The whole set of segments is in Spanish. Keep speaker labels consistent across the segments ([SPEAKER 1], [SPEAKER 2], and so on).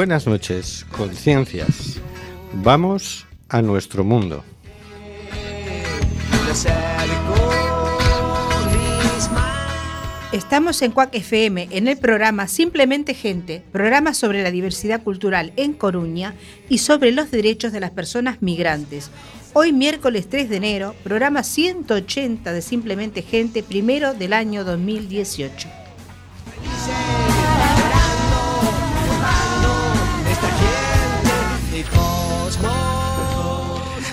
[SPEAKER 1] Buenas noches, conciencias. Vamos a nuestro mundo.
[SPEAKER 2] Estamos en Cuac FM en el programa Simplemente Gente, programa sobre la diversidad cultural en Coruña y sobre los derechos de las personas migrantes. Hoy miércoles 3 de enero, programa 180 de Simplemente Gente, primero del año 2018.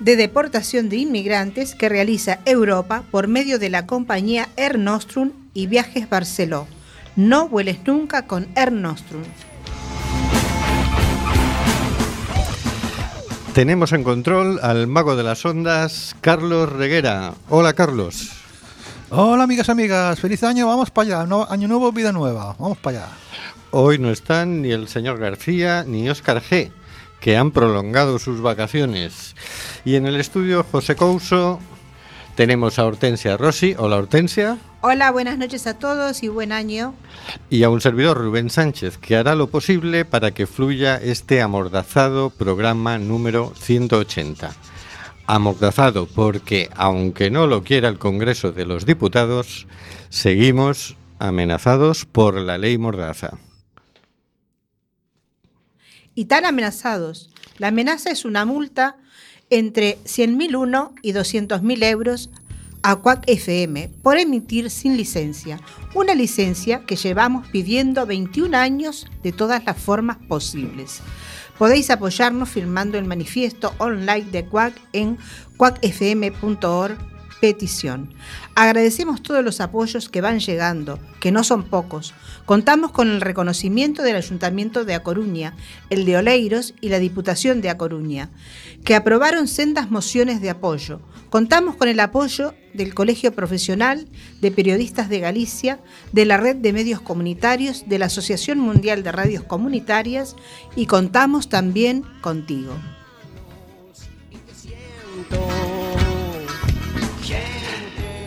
[SPEAKER 2] de deportación de inmigrantes que realiza Europa por medio de la compañía Air Nostrum y Viajes Barceló. No vueles nunca con Air Nostrum.
[SPEAKER 1] Tenemos en control al mago de las ondas, Carlos Reguera. Hola Carlos.
[SPEAKER 3] Hola amigas, amigas, feliz año, vamos para allá, no- año nuevo, vida nueva, vamos para allá.
[SPEAKER 1] Hoy no están ni el señor García ni Óscar G, que han prolongado sus vacaciones. Y en el estudio José Couso tenemos a Hortensia Rossi. Hola Hortensia.
[SPEAKER 2] Hola, buenas noches a todos y buen año.
[SPEAKER 1] Y a un servidor Rubén Sánchez, que hará lo posible para que fluya este amordazado programa número 180. Amordazado porque, aunque no lo quiera el Congreso de los Diputados, seguimos amenazados por la ley Mordaza.
[SPEAKER 2] Y tan amenazados. La amenaza es una multa entre 100.001 y 200.000 euros a Quack FM por emitir sin licencia. Una licencia que llevamos pidiendo 21 años de todas las formas posibles. Podéis apoyarnos firmando el manifiesto online de Quack en quackfm.org petición. Agradecemos todos los apoyos que van llegando, que no son pocos. Contamos con el reconocimiento del Ayuntamiento de A Coruña, el de Oleiros y la Diputación de A Coruña, que aprobaron sendas mociones de apoyo. Contamos con el apoyo del Colegio Profesional de Periodistas de Galicia, de la Red de Medios Comunitarios, de la Asociación Mundial de Radios Comunitarias y contamos también contigo.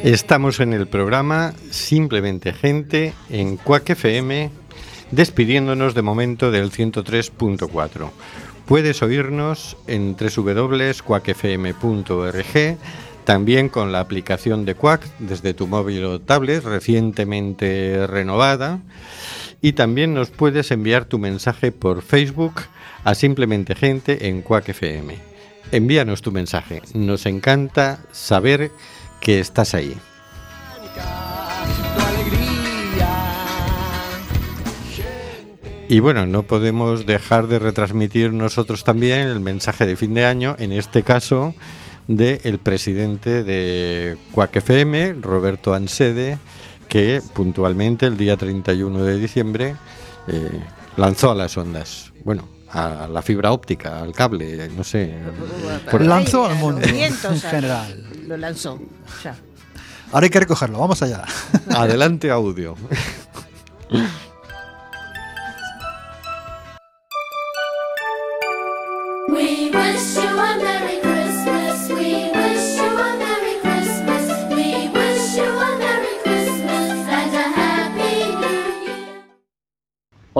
[SPEAKER 1] Estamos en el programa Simplemente Gente en Quack FM, despidiéndonos de momento del 103.4. Puedes oírnos en www.quackfm.org, también con la aplicación de Quack desde tu móvil o tablet recientemente renovada. Y también nos puedes enviar tu mensaje por Facebook a Simplemente Gente en Quack FM. Envíanos tu mensaje. Nos encanta saber que estás ahí. Y bueno, no podemos dejar de retransmitir nosotros también el mensaje de fin de año, en este caso del presidente de Quack FM, Roberto Ansede, que puntualmente el día 31 de diciembre eh, lanzó a las ondas. Bueno, a la fibra óptica, al cable, no sé. por-
[SPEAKER 3] Lanzó al mundo en general.
[SPEAKER 2] Lo lanzó, ya.
[SPEAKER 3] Ahora hay que recogerlo, vamos allá.
[SPEAKER 1] Adelante audio.
[SPEAKER 4] We wish you a Merry Christmas. We wish you a Merry Christmas. We wish you a Merry Christmas and a Happy New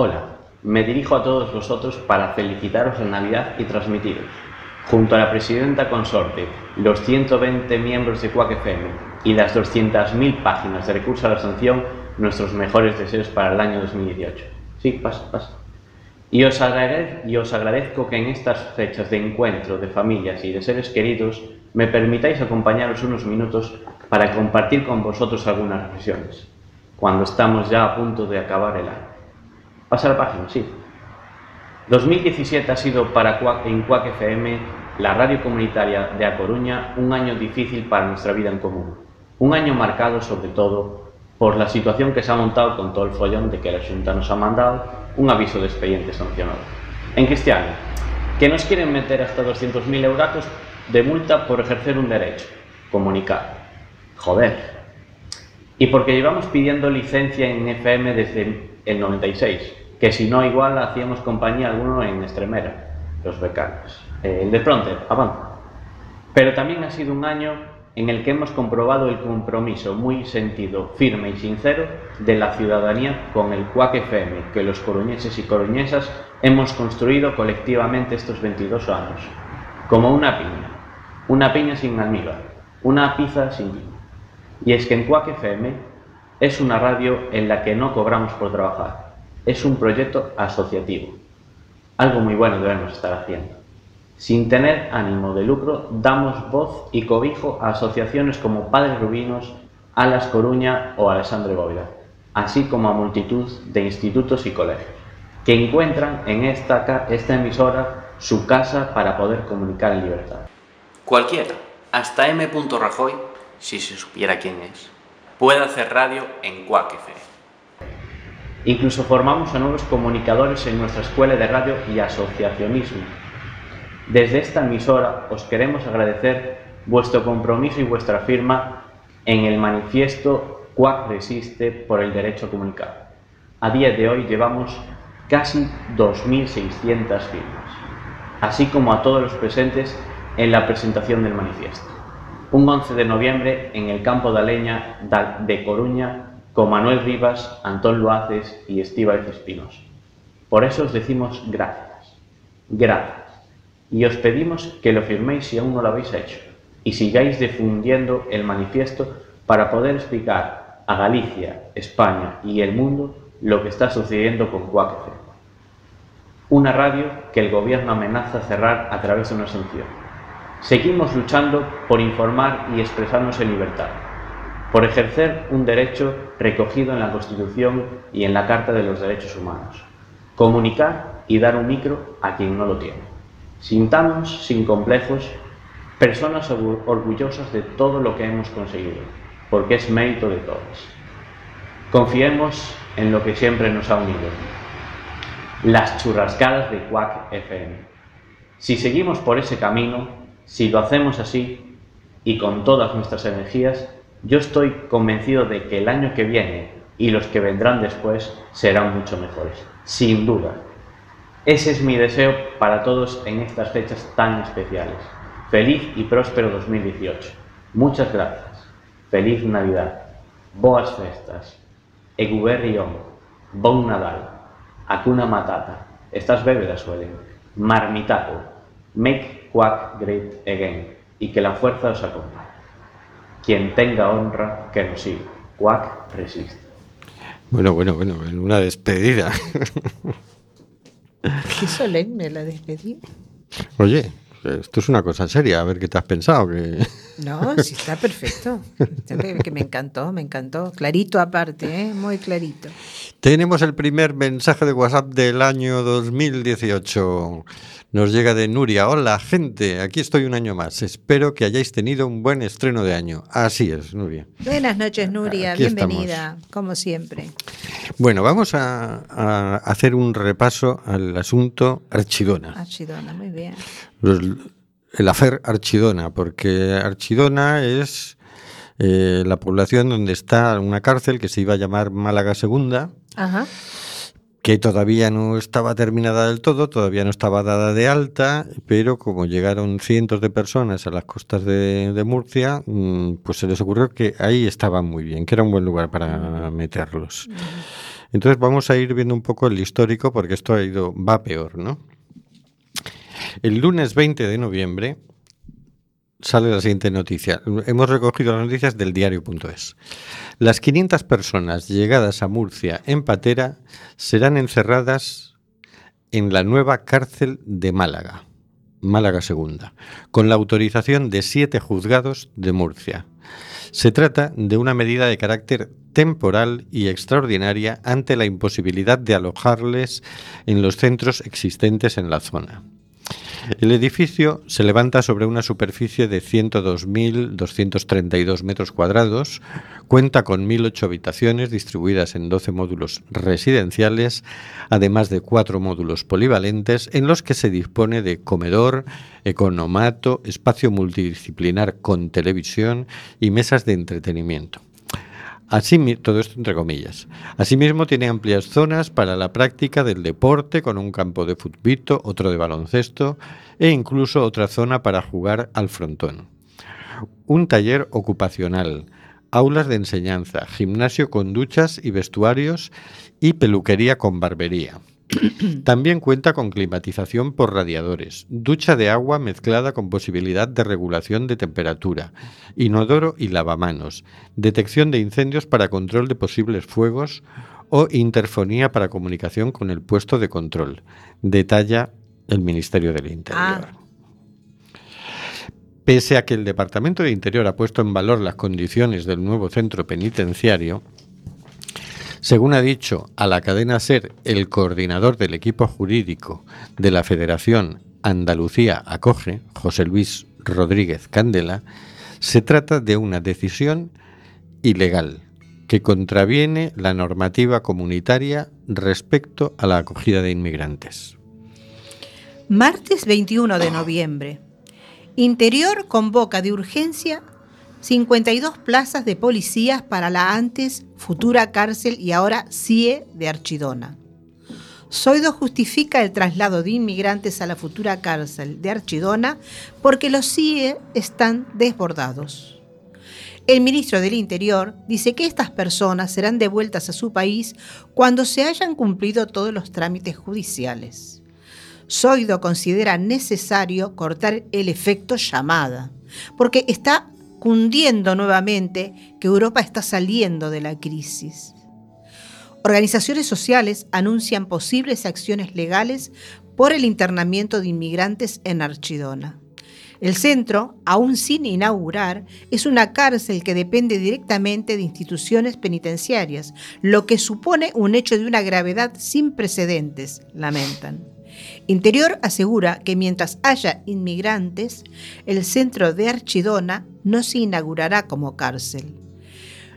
[SPEAKER 4] Year.
[SPEAKER 5] me dirijo a todos vosotros para felicitaros en Navidad y transmitiros, junto a la presidenta consorte, los 120 miembros de Quack FM y las 200.000 páginas de recurso a la sanción, nuestros mejores deseos para el año 2018. Sí, pasa, pasa. Y os, y os agradezco que en estas fechas de encuentro de familias y de seres queridos me permitáis acompañaros unos minutos para compartir con vosotros algunas reflexiones, cuando estamos ya a punto de acabar el año. Pasa la página, sí. 2017 ha sido para Cuac, en Cuac FM, la radio comunitaria de A Coruña, un año difícil para nuestra vida en común. Un año marcado sobre todo por la situación que se ha montado con todo el follón de que la Junta nos ha mandado un aviso de expediente sancionado. En Cristiano, que nos quieren meter hasta 200.000 euros de multa por ejercer un derecho, comunicar. Joder, y porque llevamos pidiendo licencia en FM desde el 96, que si no igual hacíamos compañía alguno en Extremera, los becarios. Eh, el de Pronter, avanza. Pero también ha sido un año en el que hemos comprobado el compromiso muy sentido, firme y sincero de la ciudadanía con el CUAC FM, que los coruñeses y coruñesas hemos construido colectivamente estos 22 años. Como una piña, una piña sin almíbar, una pizza sin vino. Y es que en Quack FM es una radio en la que no cobramos por trabajar. Es un proyecto asociativo. Algo muy bueno debemos estar haciendo. Sin tener ánimo de lucro, damos voz y cobijo a asociaciones como Padres Rubinos, Alas Coruña o Alessandro Bóveda, así como a multitud de institutos y colegios, que encuentran en esta, esta emisora su casa para poder comunicar en libertad. Cualquiera, hasta M. Rajoy, si se supiera quién es, puede hacer radio en FM. Incluso formamos a nuevos comunicadores en nuestra escuela de radio y asociacionismo. Desde esta emisora os queremos agradecer vuestro compromiso y vuestra firma en el manifiesto Quack resiste por el derecho a comunicar. A día de hoy llevamos casi 2.600 firmas, así como a todos los presentes en la presentación del manifiesto. Un 11 de noviembre en el campo de Aleña de Coruña con Manuel Rivas, Antón Luaces y Estíbaliz Espinos. Por eso os decimos gracias, gracias. Y os pedimos que lo firméis si aún no lo habéis hecho y sigáis difundiendo el manifiesto para poder explicar a Galicia, España y el mundo lo que está sucediendo con FM. Una radio que el gobierno amenaza cerrar a través de una sanción. Seguimos luchando por informar y expresarnos en libertad, por ejercer un derecho recogido en la Constitución y en la Carta de los Derechos Humanos, comunicar y dar un micro a quien no lo tiene. Sintamos sin complejos personas orgu- orgullosas de todo lo que hemos conseguido, porque es mérito de todos. Confiemos en lo que siempre nos ha unido, las churrascadas de Quack FM. Si seguimos por ese camino, si lo hacemos así y con todas nuestras energías, yo estoy convencido de que el año que viene y los que vendrán después serán mucho mejores, sin duda. Ese es mi deseo para todos en estas fechas tan especiales. Feliz y próspero 2018. Muchas gracias. Feliz Navidad. Boas festas. Eguberrión. Bon Nadal. Akuna Matata. Estas bébedas suelen. Marmitaco. Make Quack Great Again. Y que la fuerza os acompañe. Quien tenga honra, que nos siga. Quack resiste.
[SPEAKER 1] Bueno, bueno, bueno, en una despedida.
[SPEAKER 2] Qué solemne la despedida.
[SPEAKER 1] Oye, esto es una cosa seria, a ver qué te has pensado. Que...
[SPEAKER 2] No, sí está perfecto. Está que me encantó, me encantó. Clarito aparte, ¿eh? muy clarito.
[SPEAKER 1] Tenemos el primer mensaje de WhatsApp del año 2018. Nos llega de Nuria. Hola, gente. Aquí estoy un año más. Espero que hayáis tenido un buen estreno de año. Así es, Nuria.
[SPEAKER 2] Buenas noches, Nuria.
[SPEAKER 1] Aquí
[SPEAKER 2] Bienvenida, como siempre.
[SPEAKER 1] Bueno, vamos a, a hacer un repaso al asunto Archidona.
[SPEAKER 2] Archidona, muy bien.
[SPEAKER 1] El afer Archidona, porque Archidona es eh, la población donde está una cárcel que se iba a llamar Málaga Segunda,
[SPEAKER 2] Ajá.
[SPEAKER 1] que todavía no estaba terminada del todo, todavía no estaba dada de alta, pero como llegaron cientos de personas a las costas de, de Murcia, mm, pues se les ocurrió que ahí estaban muy bien, que era un buen lugar para meterlos. Entonces vamos a ir viendo un poco el histórico porque esto ha ido, va peor, ¿no? El lunes 20 de noviembre sale la siguiente noticia. Hemos recogido las noticias del diario.es. Las 500 personas llegadas a Murcia en patera serán encerradas en la nueva cárcel de Málaga, Málaga Segunda, con la autorización de siete juzgados de Murcia. Se trata de una medida de carácter temporal y extraordinaria ante la imposibilidad de alojarles en los centros existentes en la zona. El edificio se levanta sobre una superficie de 102.232 metros cuadrados, cuenta con 1.008 habitaciones distribuidas en 12 módulos residenciales, además de cuatro módulos polivalentes en los que se dispone de comedor, economato, espacio multidisciplinar con televisión y mesas de entretenimiento. Todo esto entre comillas. Asimismo, tiene amplias zonas para la práctica del deporte, con un campo de futbito, otro de baloncesto e incluso otra zona para jugar al frontón. Un taller ocupacional, aulas de enseñanza, gimnasio con duchas y vestuarios y peluquería con barbería. También cuenta con climatización por radiadores, ducha de agua mezclada con posibilidad de regulación de temperatura, inodoro y lavamanos, detección de incendios para control de posibles fuegos o interfonía para comunicación con el puesto de control, detalla el Ministerio del Interior.
[SPEAKER 2] Ah.
[SPEAKER 1] Pese a que el Departamento de Interior ha puesto en valor las condiciones del nuevo centro penitenciario, según ha dicho a la cadena SER el coordinador del equipo jurídico de la Federación Andalucía Acoge, José Luis Rodríguez Candela, se trata de una decisión ilegal que contraviene la normativa comunitaria respecto a la acogida de inmigrantes.
[SPEAKER 2] Martes 21 de noviembre. Interior convoca de urgencia 52 plazas de policías para la antes futura cárcel y ahora CIE de Archidona. Soido justifica el traslado de inmigrantes a la futura cárcel de Archidona porque los CIE están desbordados. El ministro del Interior dice que estas personas serán devueltas a su país cuando se hayan cumplido todos los trámites judiciales. Soido considera necesario cortar el efecto llamada, porque está cundiendo nuevamente que Europa está saliendo de la crisis. Organizaciones sociales anuncian posibles acciones legales por el internamiento de inmigrantes en Archidona. El centro, aún sin inaugurar, es una cárcel que depende directamente de instituciones penitenciarias, lo que supone un hecho de una gravedad sin precedentes, lamentan. Interior asegura que mientras haya inmigrantes, el centro de Archidona no se inaugurará como cárcel.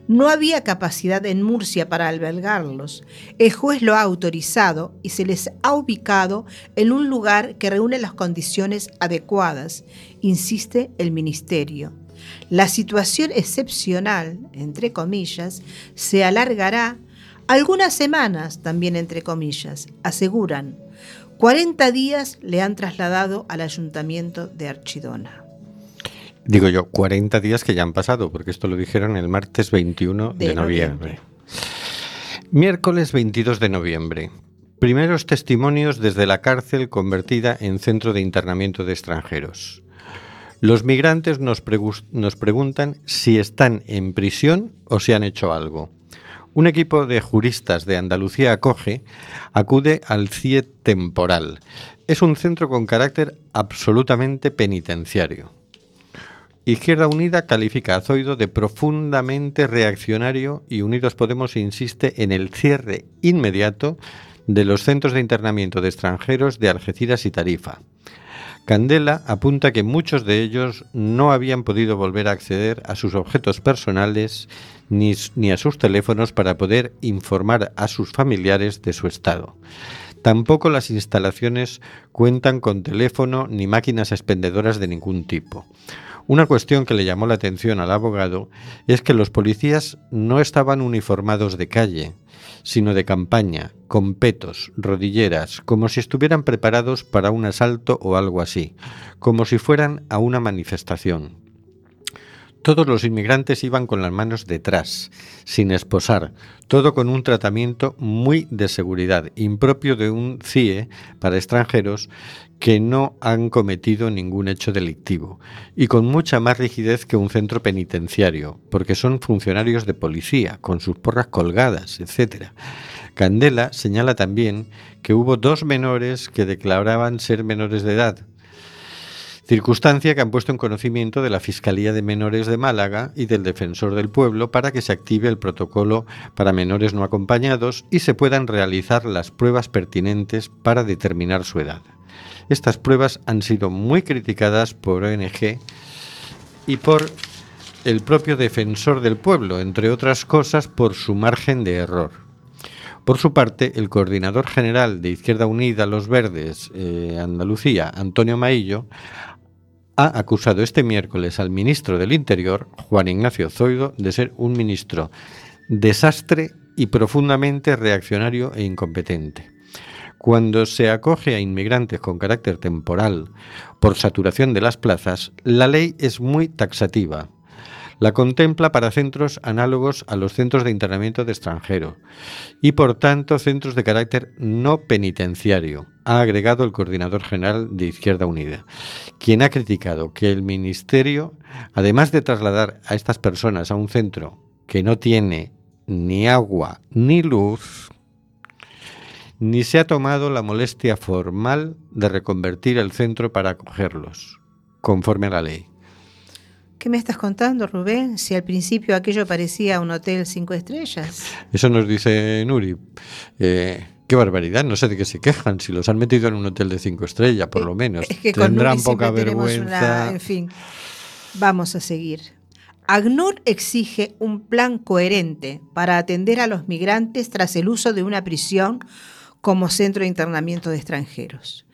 [SPEAKER 2] No había capacidad en Murcia para albergarlos. El juez lo ha autorizado y se les ha ubicado en un lugar que reúne las condiciones adecuadas, insiste el ministerio. La situación excepcional, entre comillas, se alargará algunas semanas, también entre comillas, aseguran. 40 días le han trasladado al ayuntamiento de Archidona.
[SPEAKER 1] Digo yo, 40 días que ya han pasado, porque esto lo dijeron el martes 21 de,
[SPEAKER 2] De
[SPEAKER 1] noviembre.
[SPEAKER 2] noviembre.
[SPEAKER 1] Miércoles 22 de noviembre. Primeros testimonios desde la cárcel convertida en centro de internamiento de extranjeros. Los migrantes nos, pregu- nos preguntan si están en prisión o si han hecho algo. Un equipo de juristas de Andalucía Acoge acude al CIE temporal. Es un centro con carácter absolutamente penitenciario. Izquierda Unida califica a Zoido de profundamente reaccionario y Unidos Podemos insiste en el cierre inmediato de los centros de internamiento de extranjeros de Algeciras y Tarifa. Candela apunta que muchos de ellos no habían podido volver a acceder a sus objetos personales ni, ni a sus teléfonos para poder informar a sus familiares de su estado. Tampoco las instalaciones cuentan con teléfono ni máquinas expendedoras de ningún tipo. Una cuestión que le llamó la atención al abogado es que los policías no estaban uniformados de calle, sino de campaña, con petos, rodilleras, como si estuvieran preparados para un asalto o algo así, como si fueran a una manifestación. Todos los inmigrantes iban con las manos detrás, sin esposar, todo con un tratamiento muy de seguridad, impropio de un CIE para extranjeros que no han cometido ningún hecho delictivo, y con mucha más rigidez que un centro penitenciario, porque son funcionarios de policía, con sus porras colgadas, etc. Candela señala también que hubo dos menores que declaraban ser menores de edad, circunstancia que han puesto en conocimiento de la Fiscalía de Menores de Málaga y del Defensor del Pueblo para que se active el protocolo para menores no acompañados y se puedan realizar las pruebas pertinentes para determinar su edad. Estas pruebas han sido muy criticadas por ONG y por el propio Defensor del Pueblo, entre otras cosas por su margen de error. Por su parte, el coordinador general de Izquierda Unida Los Verdes eh, Andalucía, Antonio Maillo, ha acusado este miércoles al ministro del Interior, Juan Ignacio Zoido, de ser un ministro desastre y profundamente reaccionario e incompetente. Cuando se acoge a inmigrantes con carácter temporal por saturación de las plazas, la ley es muy taxativa. La contempla para centros análogos a los centros de internamiento de extranjero y por tanto centros de carácter no penitenciario, ha agregado el coordinador general de Izquierda Unida, quien ha criticado que el Ministerio, además de trasladar a estas personas a un centro que no tiene ni agua ni luz, ni se ha tomado la molestia formal de reconvertir el centro para acogerlos, conforme a la ley.
[SPEAKER 2] ¿Qué me estás contando, Rubén? Si al principio aquello parecía un hotel cinco estrellas.
[SPEAKER 1] Eso nos dice Nuri. Eh, qué barbaridad, no sé de qué se quejan, si los han metido en un hotel de cinco estrellas, por lo menos.
[SPEAKER 2] Es que con
[SPEAKER 1] Tendrán
[SPEAKER 2] Nuri
[SPEAKER 1] poca vergüenza.
[SPEAKER 2] una- en fin, vamos a seguir. ACNUR exige un plan coherente para atender a los migrantes tras el uso de una prisión como centro de internamiento de extranjeros.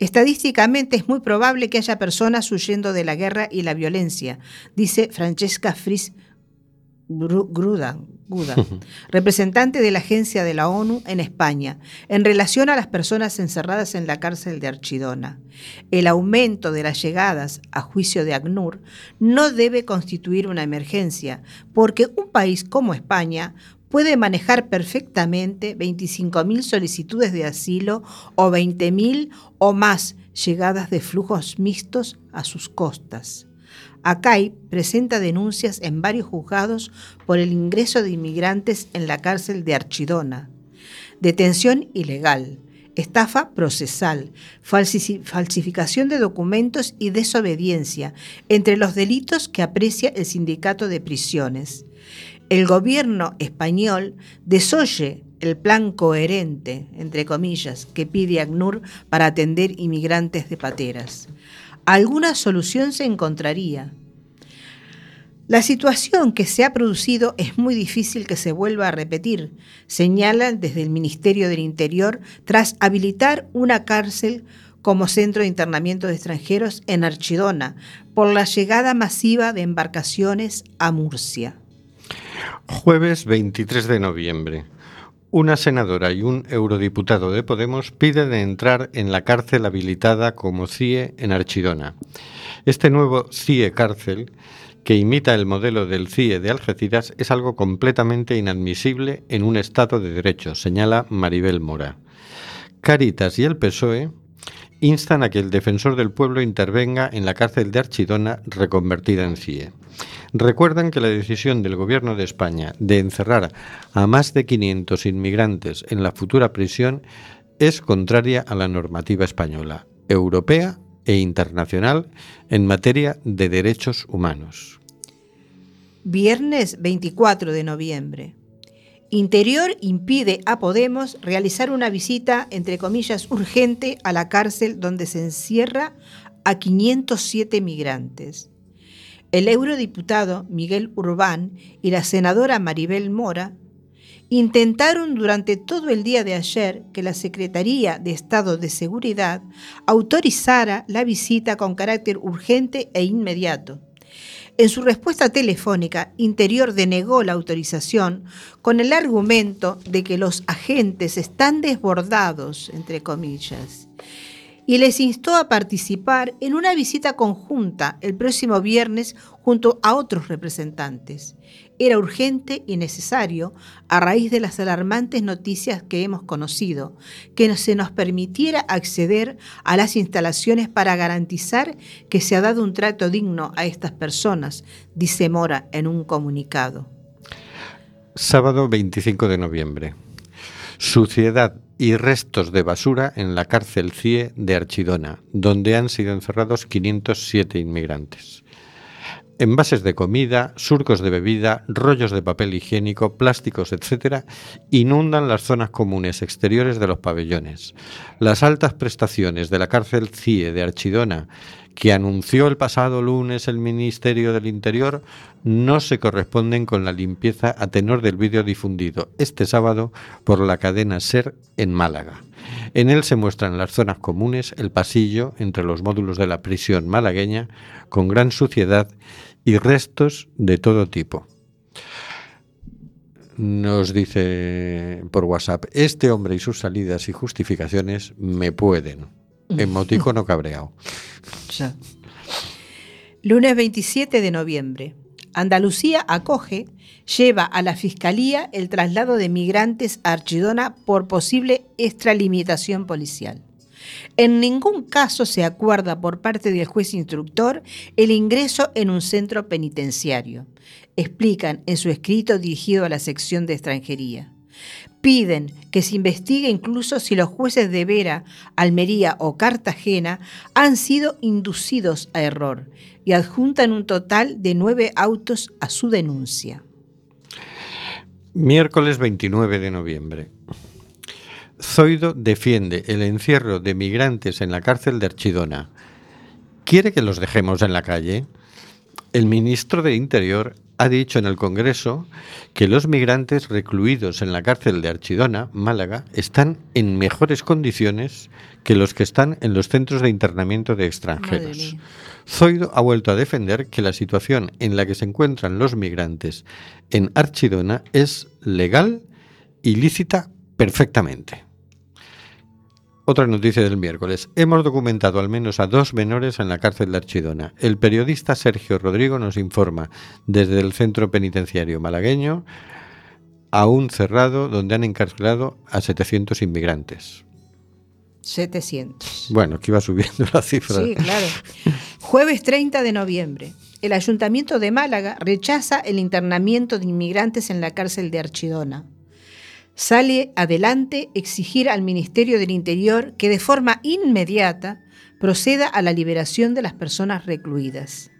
[SPEAKER 2] Estadísticamente es muy probable que haya personas huyendo de la guerra y la violencia, dice Francesca Fris Gru- Gruda, Guda, representante de la Agencia de la ONU en España, en relación a las personas encerradas en la cárcel de Archidona. El aumento de las llegadas a juicio de ACNUR no debe constituir una emergencia, porque un país como España puede manejar perfectamente 25.000 solicitudes de asilo o 20.000 o más llegadas de flujos mixtos a sus costas. ACAI presenta denuncias en varios juzgados por el ingreso de inmigrantes en la cárcel de Archidona. Detención ilegal, estafa procesal, falsificación de documentos y desobediencia, entre los delitos que aprecia el sindicato de prisiones. El gobierno español desoye el plan coherente, entre comillas, que pide ACNUR para atender inmigrantes de pateras. Alguna solución se encontraría. La situación que se ha producido es muy difícil que se vuelva a repetir, señalan desde el Ministerio del Interior tras habilitar una cárcel como centro de internamiento de extranjeros en Archidona por la llegada masiva de embarcaciones a Murcia.
[SPEAKER 1] Jueves 23 de noviembre. Una senadora y un eurodiputado de Podemos piden entrar en la cárcel habilitada como CIE en Archidona. Este nuevo CIE cárcel, que imita el modelo del CIE de Algeciras, es algo completamente inadmisible en un Estado de Derecho, señala Maribel Mora. Caritas y el PSOE instan a que el defensor del pueblo intervenga en la cárcel de Archidona reconvertida en CIE. Recuerdan que la decisión del Gobierno de España de encerrar a más de 500 inmigrantes en la futura prisión es contraria a la normativa española, europea e internacional en materia de derechos humanos.
[SPEAKER 2] Viernes 24 de noviembre. Interior impide a Podemos realizar una visita, entre comillas, urgente a la cárcel donde se encierra a 507 migrantes. El eurodiputado Miguel Urbán y la senadora Maribel Mora intentaron durante todo el día de ayer que la Secretaría de Estado de Seguridad autorizara la visita con carácter urgente e inmediato. En su respuesta telefónica, Interior denegó la autorización con el argumento de que los agentes están desbordados, entre comillas, y les instó a participar en una visita conjunta el próximo viernes junto a otros representantes. Era urgente y necesario, a raíz de las alarmantes noticias que hemos conocido, que se nos permitiera acceder a las instalaciones para garantizar que se ha dado un trato digno a estas personas, dice Mora en un comunicado.
[SPEAKER 1] Sábado 25 de noviembre. Suciedad y restos de basura en la cárcel CIE de Archidona, donde han sido encerrados 507 inmigrantes. Envases de comida, surcos de bebida, rollos de papel higiénico, plásticos, etc., inundan las zonas comunes exteriores de los pabellones. Las altas prestaciones de la cárcel CIE de Archidona, que anunció el pasado lunes el Ministerio del Interior, no se corresponden con la limpieza a tenor del vídeo difundido este sábado por la cadena SER en Málaga. En él se muestran las zonas comunes, el pasillo entre los módulos de la prisión malagueña, con gran suciedad y restos de todo tipo. Nos dice por WhatsApp, este hombre y sus salidas y justificaciones me pueden. Emoticono cabreado.
[SPEAKER 2] Lunes 27 de noviembre. Andalucía acoge, lleva a la Fiscalía el traslado de migrantes a Archidona por posible extralimitación policial. En ningún caso se acuerda por parte del juez instructor el ingreso en un centro penitenciario, explican en su escrito dirigido a la sección de extranjería. Piden que se investigue incluso si los jueces de Vera, Almería o Cartagena han sido inducidos a error y adjuntan un total de nueve autos a su denuncia.
[SPEAKER 1] Miércoles 29 de noviembre. Zoido defiende el encierro de migrantes en la cárcel de Archidona. ¿Quiere que los dejemos en la calle? El ministro de Interior ha dicho en el Congreso que los migrantes recluidos en la cárcel de Archidona, Málaga, están en mejores condiciones que los que están en los centros de internamiento de extranjeros. Zoido ha vuelto a defender que la situación en la que se encuentran los migrantes en Archidona es legal y lícita perfectamente. Otra noticia del miércoles. Hemos documentado al menos a dos menores en la cárcel de Archidona. El periodista Sergio Rodrigo nos informa desde el centro penitenciario malagueño, aún cerrado, donde han encarcelado a 700 inmigrantes.
[SPEAKER 2] 700.
[SPEAKER 1] Bueno, que iba subiendo la cifra.
[SPEAKER 2] Sí, claro. Jueves 30 de noviembre. El Ayuntamiento de Málaga rechaza el internamiento de inmigrantes en la cárcel de Archidona. Sale adelante exigir al Ministerio del Interior que de forma inmediata proceda a la liberación de las personas recluidas.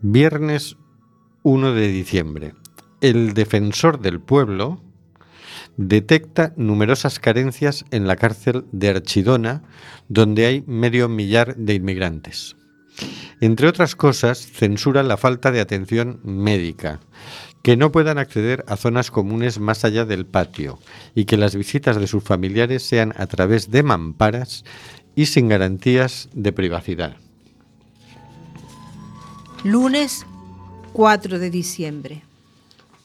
[SPEAKER 1] Viernes 1 de diciembre. El defensor del pueblo detecta numerosas carencias en la cárcel de Archidona, donde hay medio millar de inmigrantes. Entre otras cosas, censura la falta de atención médica, que no puedan acceder a zonas comunes más allá del patio y que las visitas de sus familiares sean a través de mamparas y sin garantías de privacidad.
[SPEAKER 2] Lunes 4 de diciembre.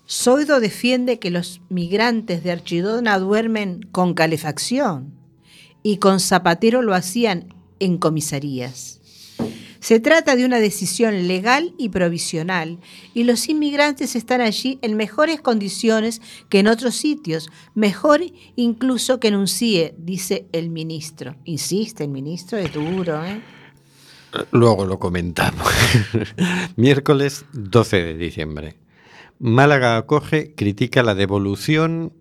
[SPEAKER 2] Zoido defiende que los migrantes de Archidona duermen con calefacción y con Zapatero lo hacían en comisarías. Se trata de una decisión legal y provisional y los inmigrantes están allí en mejores condiciones que en otros sitios, mejor incluso que en un CIE, dice el ministro. Insiste el ministro, es duro, ¿eh?
[SPEAKER 1] Luego lo comentamos. Miércoles 12 de diciembre. Málaga acoge, critica la devolución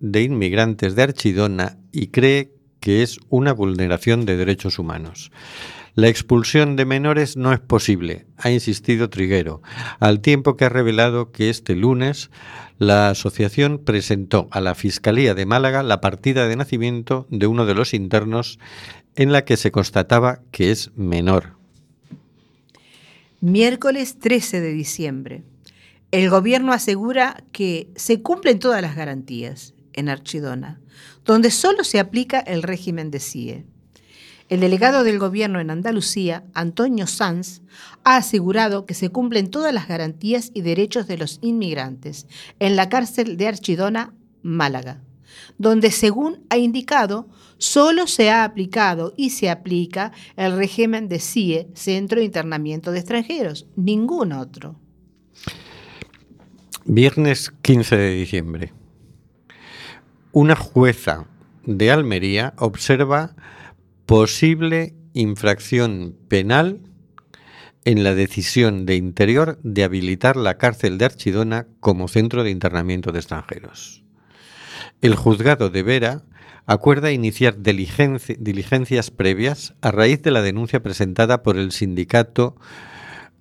[SPEAKER 1] de inmigrantes de Archidona y cree que es una vulneración de derechos humanos. La expulsión de menores no es posible, ha insistido Triguero, al tiempo que ha revelado que este lunes la asociación presentó a la Fiscalía de Málaga la partida de nacimiento de uno de los internos en la que se constataba que es menor.
[SPEAKER 2] Miércoles 13 de diciembre. El gobierno asegura que se cumplen todas las garantías en Archidona, donde solo se aplica el régimen de CIE. El delegado del gobierno en Andalucía, Antonio Sanz, ha asegurado que se cumplen todas las garantías y derechos de los inmigrantes en la cárcel de Archidona, Málaga. donde según ha indicado, solo se ha aplicado y se aplica el régimen de CIE, Centro de Internamiento de Extranjeros, ningún otro.
[SPEAKER 1] Viernes 15 de diciembre. Una jueza de Almería observa posible infracción penal en la decisión de Interior de habilitar la cárcel de Archidona como centro de internamiento de extranjeros. El juzgado de Vera acuerda iniciar diligenci- diligencias previas a raíz de la denuncia presentada por el sindicato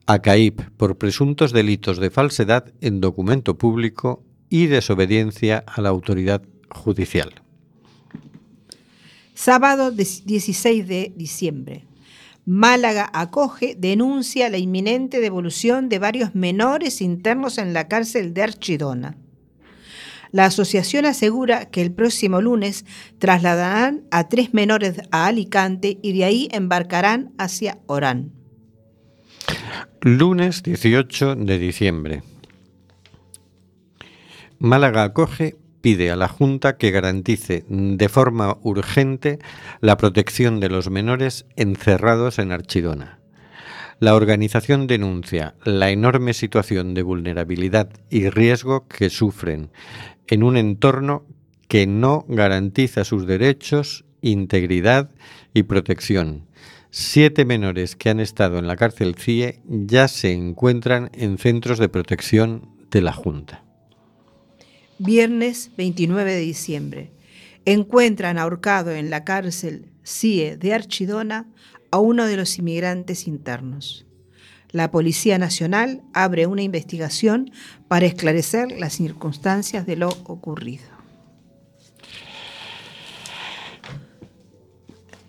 [SPEAKER 1] ACAIP por presuntos delitos de falsedad en documento público y desobediencia a la autoridad judicial.
[SPEAKER 2] Sábado des- 16 de diciembre. Málaga acoge, denuncia la inminente devolución de varios menores internos en la cárcel de Archidona. La asociación asegura que el próximo lunes trasladarán a tres menores a Alicante y de ahí embarcarán hacia Orán.
[SPEAKER 1] Lunes 18 de diciembre. Málaga acoge pide a la Junta que garantice de forma urgente la protección de los menores encerrados en Archidona. La organización denuncia la enorme situación de vulnerabilidad y riesgo que sufren en un entorno que no garantiza sus derechos, integridad y protección. Siete menores que han estado en la cárcel CIE ya se encuentran en centros de protección de la Junta.
[SPEAKER 2] Viernes 29 de diciembre. Encuentran ahorcado en la cárcel CIE de Archidona a uno de los inmigrantes internos. La Policía Nacional abre una investigación para esclarecer las circunstancias de lo ocurrido.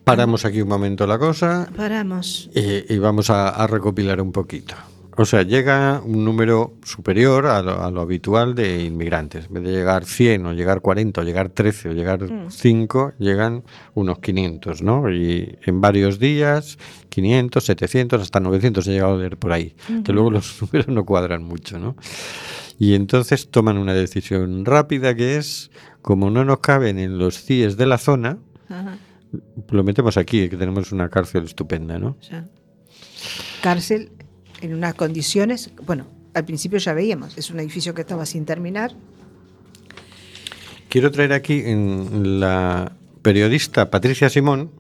[SPEAKER 1] Paramos aquí un momento la cosa
[SPEAKER 2] Paramos.
[SPEAKER 1] y, y vamos a, a recopilar un poquito. O sea, llega un número superior a lo, a lo habitual de inmigrantes. En vez de llegar 100 o llegar 40 o llegar 13 o llegar 5, llegan unos 500, ¿no? Y en varios días, 500, 700, hasta 900 he llegado a leer por ahí. Que luego los números no cuadran mucho, ¿no? Y entonces toman una decisión rápida que es, como no nos caben en los CIES de la zona,
[SPEAKER 2] Ajá,
[SPEAKER 1] lo metemos aquí, que tenemos una cárcel estupenda, ¿no?
[SPEAKER 2] ya. Cárcel en unas condiciones, bueno, al principio ya veíamos, es un edificio que estaba sin terminar.
[SPEAKER 1] Quiero traer aquí en la periodista Patricia Simón,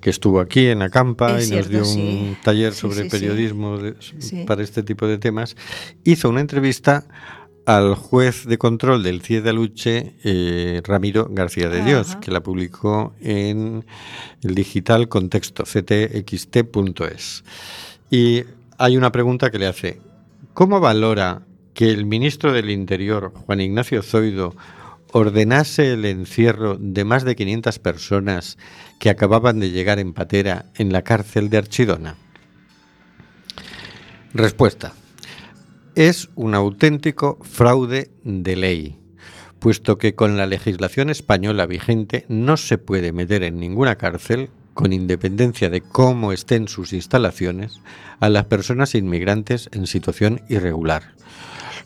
[SPEAKER 1] que estuvo aquí en Acampa
[SPEAKER 2] Es
[SPEAKER 1] y nos dio un taller
[SPEAKER 2] Sí,
[SPEAKER 1] sobre
[SPEAKER 2] sí,
[SPEAKER 1] periodismo de- para este tipo de temas, hizo una entrevista al juez de control del CIE de Aluche, eh, Ramiro García de Dios,
[SPEAKER 2] Ajá.
[SPEAKER 1] que la publicó en el digital contexto ctxt.es. Y hay una pregunta que le hace, ¿cómo valora que el ministro del Interior, Juan Ignacio Zoido, ordenase el encierro de más de 500 personas que acababan de llegar en patera en la cárcel de Archidona? Respuesta. Es un auténtico fraude de ley, puesto que con la legislación española vigente no se puede meter en ninguna cárcel, con independencia de cómo estén sus instalaciones, a las personas inmigrantes en situación irregular.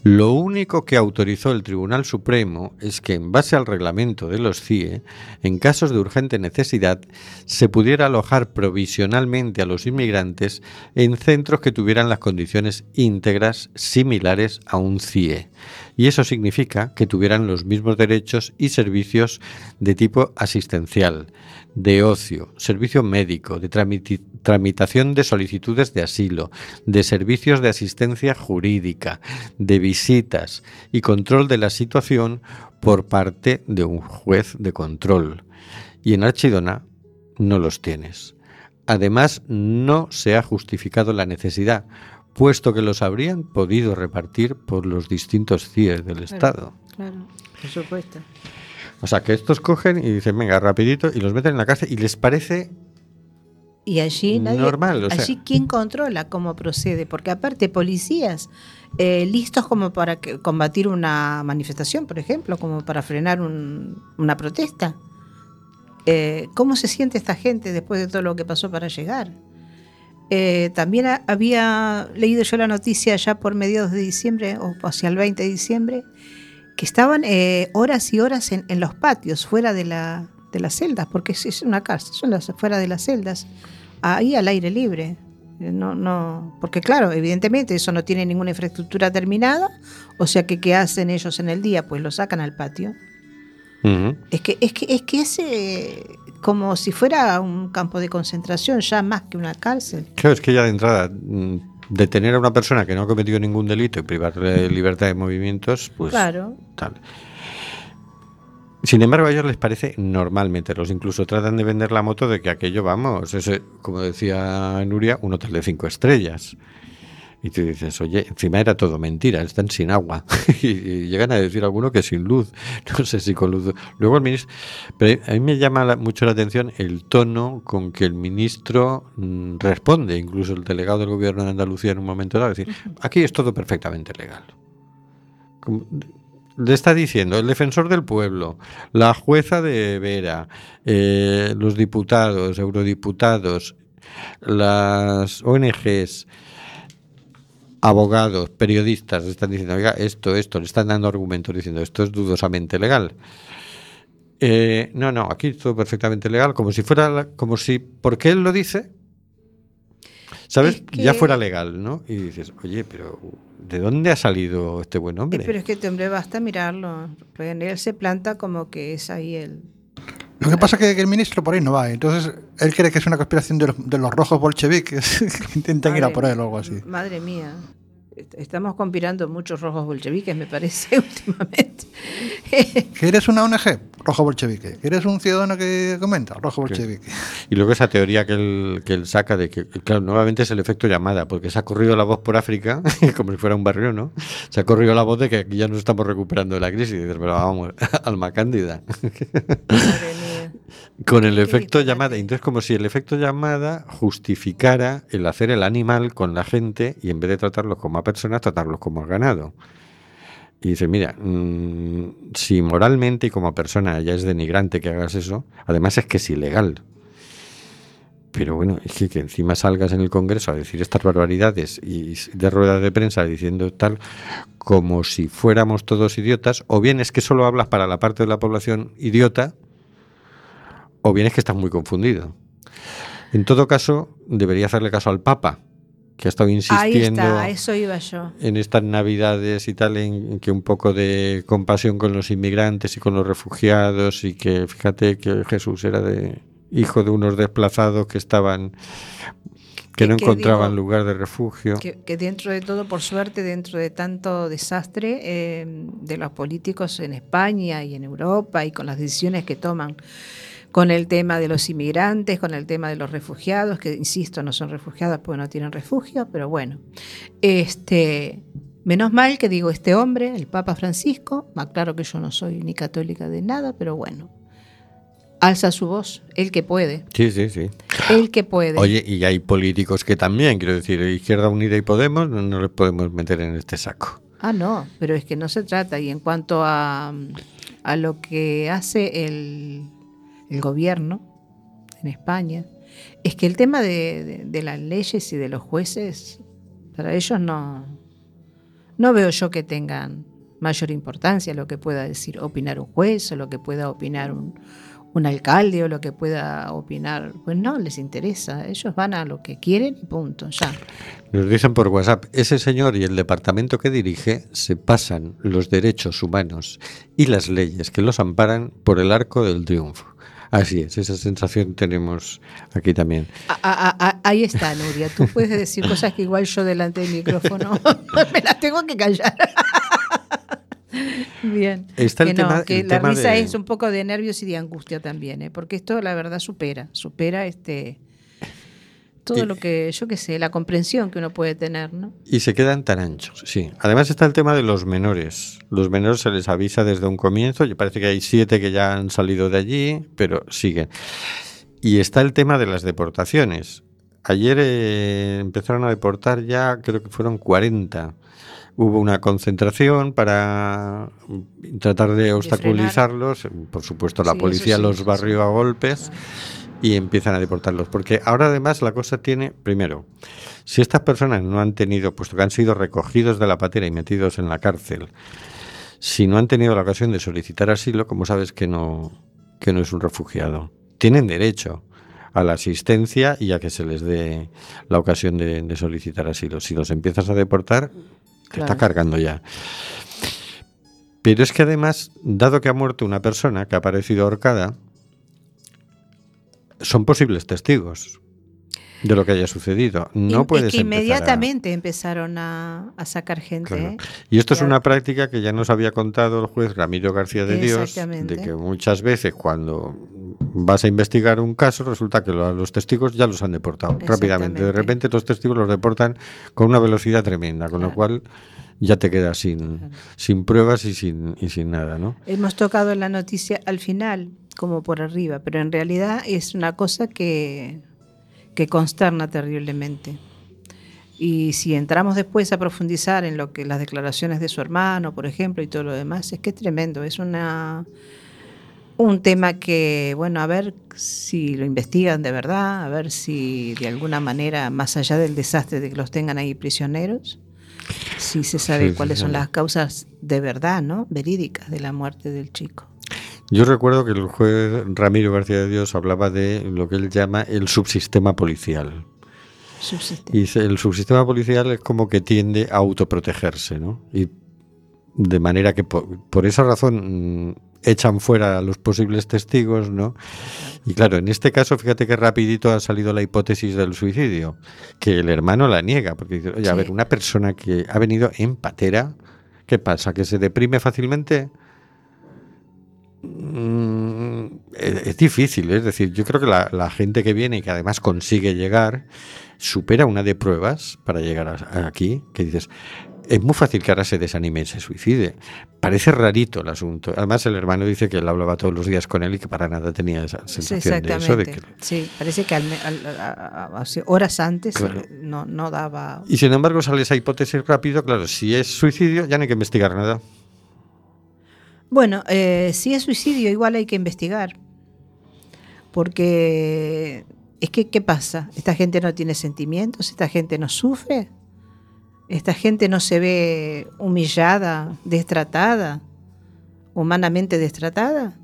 [SPEAKER 1] Lo único que autorizó el Tribunal Supremo es que, en base al reglamento de los CIE, en casos de urgente necesidad, se pudiera alojar provisionalmente a los inmigrantes en centros que tuvieran las condiciones íntegras similares a un CIE. Y eso significa que tuvieran los mismos derechos y servicios de tipo asistencial, de ocio, servicio médico, de tramitación de solicitudes de asilo, de servicios de asistencia jurídica, de visitas y control de la situación por parte de un juez de control. Y en Archidona no los tienes. Además, no se ha justificado la necesidad, puesto que los habrían podido repartir por los distintos CIEs del Estado.
[SPEAKER 2] Claro, por supuesto.
[SPEAKER 1] O sea, que estos cogen y dicen, venga, rapidito, y los meten en la cárcel y les parece
[SPEAKER 2] Y allí nadie,
[SPEAKER 1] Normal, o sea-
[SPEAKER 2] allí quién controla cómo procede, porque aparte policías eh, listos como para que- combatir una manifestación, por ejemplo, como para frenar un- una protesta. Eh, ¿Cómo se siente esta gente después de todo lo que pasó para llegar? Eh, también ha- había leído yo la noticia ya por mediados de diciembre o hacia el 20 de diciembre que estaban eh, horas y horas en, en los patios, fuera de, la, de las celdas, porque es, es una cárcel, son las, fuera de las celdas, ahí al aire libre. Eh, No, no, porque claro, evidentemente eso no tiene ninguna infraestructura terminada, o sea que ¿qué hacen ellos en el día? Pues lo sacan al patio. Es que es que es que es eh, como si fuera un campo de concentración, ya más que una cárcel.
[SPEAKER 1] Claro, es que ya de entrada, mm, detener a una persona que no ha cometido ningún delito y privarle de libertad de movimientos, pues
[SPEAKER 2] claro.
[SPEAKER 1] tal. Sin embargo, a ellos les parece normal meterlos. Incluso tratan de vender la moto de que aquello, vamos, es, eh, como decía Nuria, un hotel de cinco estrellas. Y tú dices, oye, encima era todo mentira, están sin agua. y, llegan a decir alguno que sin luz. No sé si con luz. Luego el ministro. Pero a mí me llama la- mucho la atención el tono con que el ministro mm, responde, incluso el delegado del gobierno de Andalucía en un momento dado, decir, aquí es todo perfectamente legal. Como- le está diciendo el defensor del pueblo, la jueza de Vera, eh, los diputados, eurodiputados, las ONGs, abogados, periodistas, están diciendo, oiga, esto, esto, le están dando argumentos diciendo, esto es dudosamente legal. Eh, no, no, aquí es todo perfectamente legal, como si fuera, la- como si, porque él lo dice, ¿sabes?
[SPEAKER 2] Es que-
[SPEAKER 1] Ya fuera legal, ¿no? Y dices, oye, pero ¿de dónde ha salido este buen
[SPEAKER 2] Eh,
[SPEAKER 1] hombre?
[SPEAKER 2] pero es que este hombre basta mirarlo. Pues Él se planta como que es ahí el.
[SPEAKER 3] Lo que pasa es que, que el ministro por ahí no va. Entonces, él cree que es una conspiración de los, de los rojos bolcheviques que intentan ir a por él o algo así.
[SPEAKER 2] Madre mía. Est- Estamos conspirando muchos rojos bolcheviques, me parece, últimamente.
[SPEAKER 3] ¿Que eres una ONG? Rojo bolchevique. ¿Que eres un ciudadano que comenta? Rojo bolchevique.
[SPEAKER 1] Y luego esa teoría que él, que él saca de que, claro, nuevamente es el efecto llamada, porque se ha corrido la voz por África, como si fuera un barrio, ¿no? Se ha corrido la voz de que aquí ya nos estamos recuperando de la crisis. Y dices, pero vamos, alma cándida.
[SPEAKER 2] Madre mía.
[SPEAKER 1] Con el efecto llamada. Entonces, como si el efecto llamada justificara el hacer el animal con la gente y en vez de tratarlos como a personas, tratarlos como a ganado. Y dice, mira, mm, si moralmente y como persona ya es denigrante que hagas eso, además es que es ilegal. Pero bueno, es que, que encima salgas en el Congreso a decir estas barbaridades y de ruedas de prensa diciendo tal como si fuéramos todos idiotas, o bien es que solo hablas para la parte de la población idiota, o bien es que estás muy confundido. En todo caso, debería hacerle caso al Papa, que ha estado
[SPEAKER 2] Ahí
[SPEAKER 1] insistiendo
[SPEAKER 2] está, a eso iba yo.
[SPEAKER 1] en estas navidades y tal, en que un poco de compasión con los inmigrantes y con los refugiados y que fíjate que Jesús era de hijo de unos desplazados que estaban que
[SPEAKER 2] Que-
[SPEAKER 1] no
[SPEAKER 2] que
[SPEAKER 1] encontraban
[SPEAKER 2] digo,
[SPEAKER 1] lugar de refugio.
[SPEAKER 2] Que, que dentro de todo, por suerte, dentro de tanto desastre eh, de los políticos en España y en Europa y con las decisiones que toman con el tema de los inmigrantes, con el tema de los refugiados, que insisto, no son refugiados porque no tienen refugio, pero bueno. Este, menos mal que digo, este hombre, el Papa Francisco, más claro que yo no soy ni católica de nada, pero bueno, alza su voz, el que puede,
[SPEAKER 1] Sí, sí, sí.
[SPEAKER 2] el que puede.
[SPEAKER 1] Oye, y hay políticos que también, quiero decir, Izquierda Unida y Podemos, no, no les podemos meter en este saco.
[SPEAKER 2] Ah, no, pero es que no se trata. Y en cuanto a, a lo que hace el, el gobierno en España, es que el tema de, de- de las leyes y de los jueces, para ellos no, no veo yo que tengan mayor importancia lo que pueda decir, opinar un juez o lo que pueda opinar un, un alcalde o lo que pueda opinar. Pues no les interesa, ellos van a lo que quieren y punto, ya.
[SPEAKER 1] Nos dicen por WhatsApp, ese señor y el departamento que dirige se pasan los derechos humanos y las leyes que los amparan por el arco del triunfo. Así es, esa sensación tenemos aquí también.
[SPEAKER 2] Ahí está, Nuria. Tú puedes decir cosas que igual yo delante del micrófono me las tengo que callar. Bien.
[SPEAKER 1] Está el
[SPEAKER 2] que no,
[SPEAKER 1] tema-
[SPEAKER 2] que
[SPEAKER 1] el
[SPEAKER 2] la
[SPEAKER 1] tema
[SPEAKER 2] risa
[SPEAKER 1] de-
[SPEAKER 2] es un poco de nervios y de angustia también, ¿eh? porque esto la verdad supera, supera este todo
[SPEAKER 1] Y-
[SPEAKER 2] lo que, yo qué sé, la comprensión que uno puede tener, ¿no?
[SPEAKER 1] Y se quedan tan anchos, sí. Además está el tema de los menores. Los menores se les avisa desde un comienzo, y parece que hay siete que ya han salido de allí, pero siguen. Y está el tema de las deportaciones. Ayer eh, empezaron a deportar ya, creo que fueron 40. Hubo una concentración para mm, tratar de obstaculizarlos. Por supuesto, la
[SPEAKER 2] Sí,
[SPEAKER 1] policía
[SPEAKER 2] sí,
[SPEAKER 1] los barrió a golpes y empiezan a deportarlos. Porque ahora además la cosa tiene, primero, si estas personas no han tenido, puesto que han sido recogidos de la patera y metidos en la cárcel, si no han tenido la ocasión de solicitar asilo, como sabes que no, que no es un refugiado? Tienen derecho a la asistencia y a que se les dé la ocasión de, de solicitar asilo. Si los empiezas a deportar, te está cargando ya. Pero es que además, dado que ha muerto una persona que ha aparecido ahorcada, son posibles testigos de lo que haya sucedido. No
[SPEAKER 2] Y-
[SPEAKER 1] puedes
[SPEAKER 2] y que
[SPEAKER 1] empezar a-
[SPEAKER 2] inmediatamente empezaron a, a sacar gente.
[SPEAKER 1] Claro.
[SPEAKER 2] ¿eh?
[SPEAKER 1] Y esto es una práctica que ya nos había contado el juez Ramiro García de Dios, de que muchas veces cuando vas a investigar un caso resulta que los testigos ya los han deportado rápidamente. De repente los testigos los deportan con una velocidad tremenda, con lo cual ya te quedas sin, sin pruebas y sin, y sin nada, ¿no?
[SPEAKER 2] Hemos tocado la noticia al final, como por arriba, pero en realidad es una cosa que, que consterna terriblemente. Y si entramos después a profundizar en lo que las declaraciones de su hermano, por ejemplo, y todo lo demás, es que es tremendo. Es una un tema que, bueno, a ver si lo investigan de verdad, a ver si de alguna manera, más allá del desastre de que los tengan ahí prisioneros, si se sabe
[SPEAKER 1] Sí, sí,
[SPEAKER 2] cuáles son
[SPEAKER 1] sí.
[SPEAKER 2] las causas de verdad, ¿no? Verídicas de la muerte del chico.
[SPEAKER 1] Yo recuerdo que el juez Ramiro García de Dios hablaba de lo que él llama el subsistema policial.
[SPEAKER 2] Subsiste.
[SPEAKER 1] Y el subsistema policial es como que tiende a autoprotegerse, ¿no? Y de manera que por, por esa razón mm, echan fuera a los posibles testigos, ¿no? Y claro, en este caso, fíjate que rapidito ha salido la hipótesis del suicidio, que el hermano la niega, porque dice, oye, a ver, una persona que ha venido en patera, ¿qué pasa? ¿Que se deprime fácilmente? Mm, es, difícil, es decir, yo creo que la, la gente que viene y que además consigue llegar supera una de pruebas para llegar a- aquí, que dices, es muy fácil que ahora se desanime y se suicide. Parece rarito el asunto. Además, el hermano dice que él hablaba todos los días con él y que para nada tenía esa
[SPEAKER 2] Sí,
[SPEAKER 1] sensación de eso. De
[SPEAKER 2] exactamente.
[SPEAKER 1] que...
[SPEAKER 2] Sí, parece que al me- al- a- a- hace horas antes
[SPEAKER 1] Claro.
[SPEAKER 2] eh, no, no daba...
[SPEAKER 1] Y sin embargo sale esa hipótesis rápido, claro, si es suicidio ya no hay que investigar nada.
[SPEAKER 2] Bueno, eh, si es suicidio igual hay que investigar. Porque es que, ¿qué pasa? ¿Esta gente no tiene sentimientos? ¿Esta gente no sufre? ¿Esta gente no se ve humillada, destratada, humanamente destratada?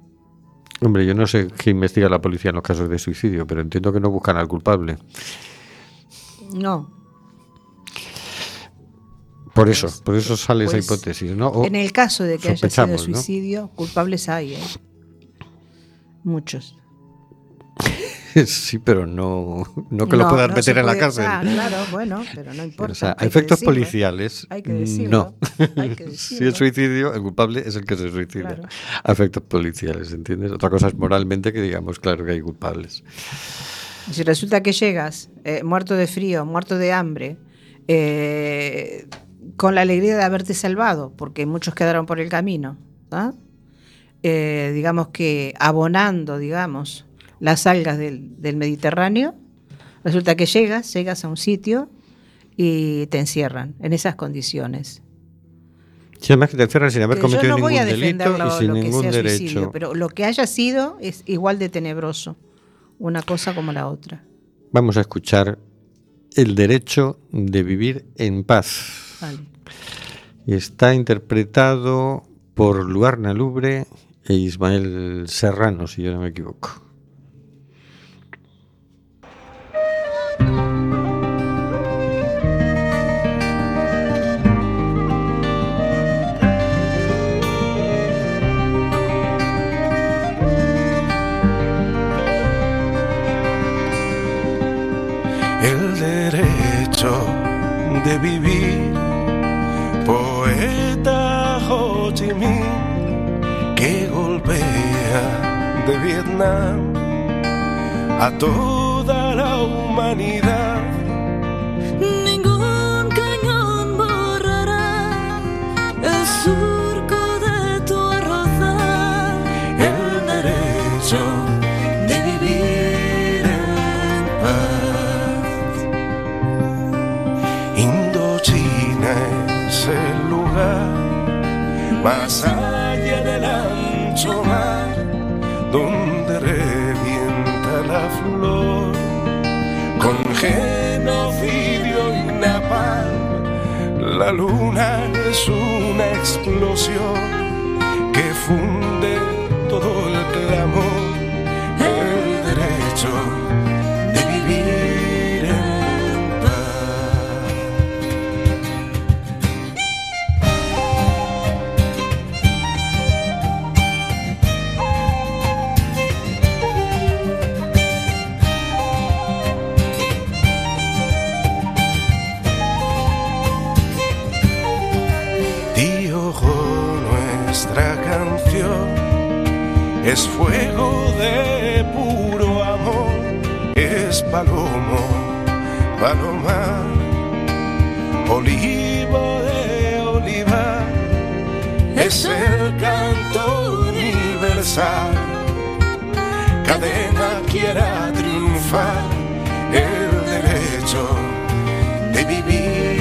[SPEAKER 1] Hombre, yo no sé qué investiga la policía en los casos de suicidio, pero entiendo que no buscan al culpable.
[SPEAKER 2] No.
[SPEAKER 1] Por eso, por eso sale esa
[SPEAKER 2] pues,
[SPEAKER 1] hipótesis, ¿no? O-
[SPEAKER 2] en el caso de que haya sido suicidio, culpables hay, ¿eh? Muchos.
[SPEAKER 1] sí, pero no, no que lo
[SPEAKER 2] no
[SPEAKER 1] meter en la cárcel.
[SPEAKER 2] Ah, claro, bueno, pero no importa.
[SPEAKER 1] O sea,
[SPEAKER 2] hay que
[SPEAKER 1] efectos
[SPEAKER 2] decirlo, ¿eh?
[SPEAKER 1] policiales,
[SPEAKER 2] Hay que decirlo,
[SPEAKER 1] no.
[SPEAKER 2] hay que
[SPEAKER 1] si es suicidio, el culpable es el que se suicida.
[SPEAKER 2] Claro.
[SPEAKER 1] A efectos policiales, ¿entiendes? Otra cosa es moralmente que digamos, claro que hay culpables.
[SPEAKER 2] Si resulta que llegas eh, muerto de frío, muerto de hambre, eh, con la alegría de haberte salvado, porque muchos quedaron por el camino, ¿ah? Eh, digamos que abonando, digamos, las algas del, del Mediterráneo, resulta que llegas, llegas a un sitio y te encierran en esas condiciones.
[SPEAKER 1] Si además que te encierran sin haber cometido
[SPEAKER 2] no voy
[SPEAKER 1] ningún
[SPEAKER 2] a
[SPEAKER 1] delito
[SPEAKER 2] lo,
[SPEAKER 1] y sin
[SPEAKER 2] lo
[SPEAKER 1] ningún derecho.
[SPEAKER 2] suicidio, pero lo que haya sido es igual de tenebroso, una cosa como la otra.
[SPEAKER 1] Vamos a escuchar el derecho de vivir en paz.
[SPEAKER 2] Vale.
[SPEAKER 1] Y está interpretado por Luarna Lubre e Ismael Serrano, si yo no me equivoco.
[SPEAKER 6] el derecho de vivir. Que golpea de Vietnam a toda la humanidad. Más allá del ancho mar donde revienta la flor con genocidio y. La luna es una explosión funde todo el clamor, el derecho es fuego de puro amor, es palomo, palomar, olivo de olivar, es el canto universal. Cadena quiera triunfar, el derecho de vivir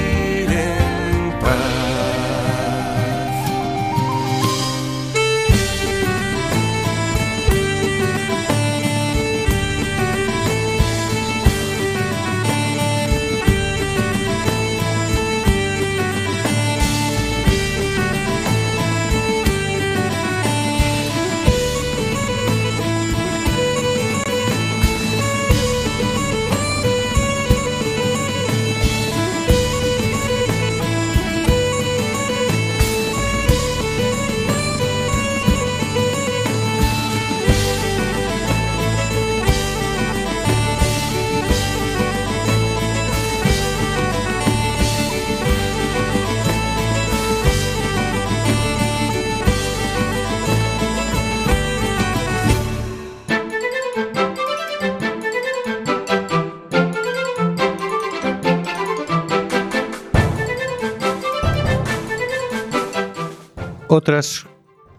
[SPEAKER 1] Otras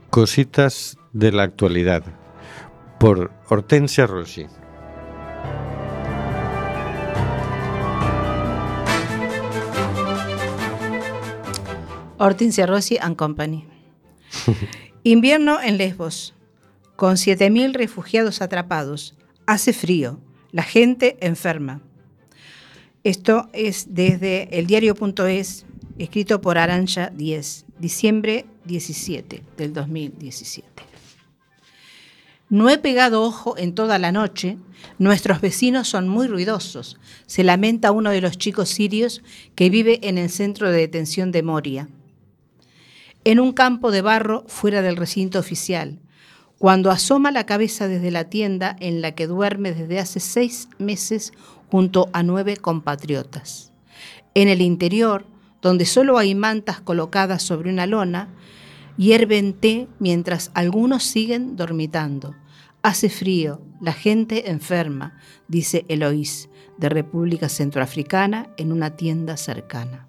[SPEAKER 1] cositas de la actualidad. Por Hortensia Rossi.
[SPEAKER 2] Hortensia Rossi and Company. Invierno en Lesbos, con 7.000 refugiados atrapados. Hace frío, la gente enferma. Esto es desde el diario.es, escrito por Aranja 10, diciembre 17 del 2017. No he pegado ojo en toda la noche. Nuestros vecinos son muy ruidosos. Se lamenta uno de los chicos sirios que vive en el centro de detención de Moria. En un campo de barro fuera del recinto oficial, cuando asoma la cabeza desde la tienda en la que duerme desde hace seis meses junto a nueve compatriotas. En el interior, donde solo hay mantas colocadas sobre una lona, hierven té mientras algunos siguen dormitando. Hace frío, la gente enferma, dice Eloís, de República Centroafricana, en una tienda cercana.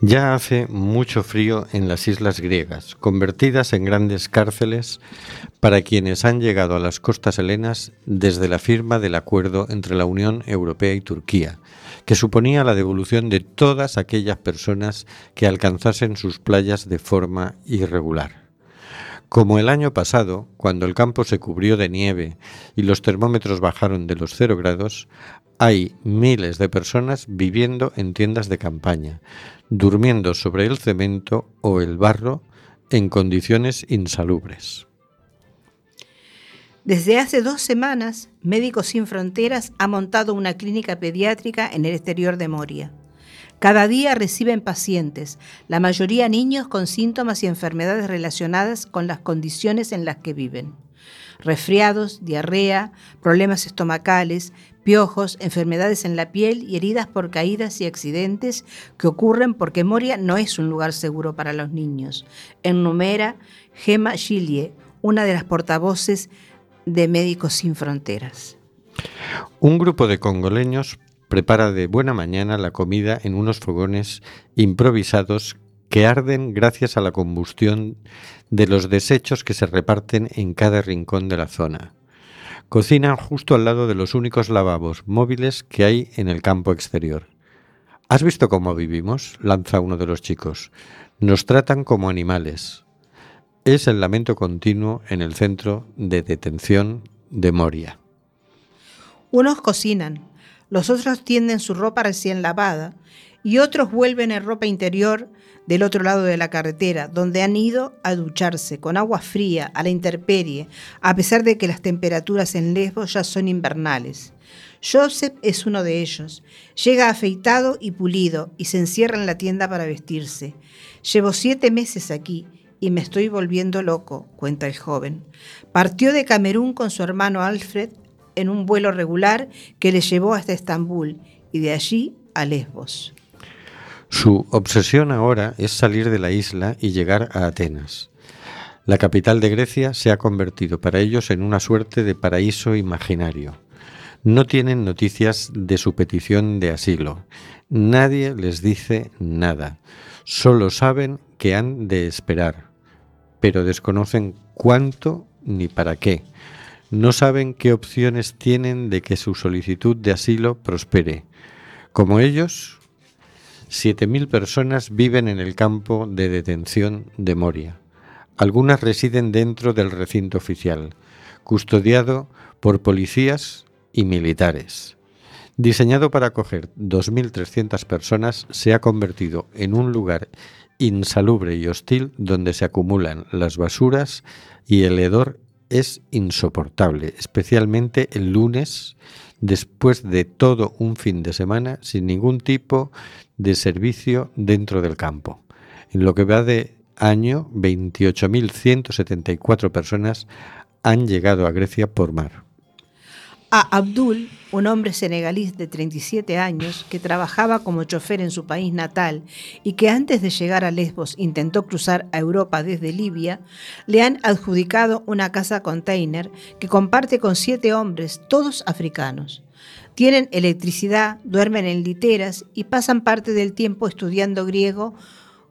[SPEAKER 1] Ya hace mucho frío en las islas griegas, convertidas en grandes cárceles para quienes han llegado a las costas helenas desde la firma del acuerdo entre la Unión Europea y Turquía, que suponía la devolución de todas aquellas personas que alcanzasen sus playas de forma irregular. Como el año pasado, cuando el campo se cubrió de nieve y los termómetros bajaron de los cero grados, hay miles de personas viviendo en tiendas de campaña, durmiendo sobre el cemento o el barro en condiciones insalubres.
[SPEAKER 2] Desde hace dos semanas, Médicos Sin Fronteras ha montado una clínica pediátrica en el exterior de Moria. Cada día reciben pacientes, la mayoría niños con síntomas y enfermedades relacionadas con las condiciones en las que viven. Resfriados, diarrea, problemas estomacales, piojos, enfermedades en la piel y heridas por caídas y accidentes que ocurren porque Moria no es un lugar seguro para los niños. Enumera Gema Gilie, una de las portavoces de Médicos Sin Fronteras.
[SPEAKER 1] Un grupo de congoleños prepara de buena mañana la comida en unos fogones improvisados que arden gracias a la combustión de los desechos que se reparten en cada rincón de la zona. Cocinan justo al lado de los únicos lavabos móviles que hay en el campo exterior. ¿Has visto cómo vivimos? lanza uno de los chicos. Nos tratan como animales. Es el lamento continuo en el centro de detención de Moria.
[SPEAKER 2] Unos cocinan, los otros tienden su ropa recién lavada y otros vuelven en ropa interior del otro lado de la carretera, donde han ido a ducharse con agua fría a la intemperie, a pesar de que las temperaturas en Lesbos ya son invernales. Joseph es uno de ellos. Llega afeitado y pulido y se encierra en la tienda para vestirse. Llevo siete meses aquí y me estoy volviendo loco, cuenta el joven. Partió de Camerún con su hermano Alfred en un vuelo regular que le llevó hasta Estambul y de allí a Lesbos.
[SPEAKER 1] Su obsesión ahora es salir de la isla y llegar a Atenas. La capital de Grecia se ha convertido para ellos en una suerte de paraíso imaginario. No tienen noticias de su petición de asilo. Nadie les dice nada. Solo saben que han de esperar, pero desconocen cuánto ni para qué. No saben qué opciones tienen de que su solicitud de asilo prospere. Como ellos, 7.000 personas viven en el campo de detención de Moria. Algunas residen dentro del recinto oficial, custodiado por policías y militares. Diseñado para acoger 2.300 personas, se ha convertido en un lugar insalubre y hostil donde se acumulan las basuras y el hedor es insoportable, especialmente el lunes, después de todo un fin de semana sin ningún tipo de servicio dentro del campo. En lo que va de año, 28.174 personas han llegado a Grecia por mar.
[SPEAKER 2] A Abdul, un hombre senegalí de 37 años que trabajaba como chofer en su país natal y que antes de llegar a Lesbos intentó cruzar a Europa desde Libia, le han adjudicado una casa container que comparte con siete hombres, todos africanos. Tienen electricidad, duermen en literas y pasan parte del tiempo estudiando griego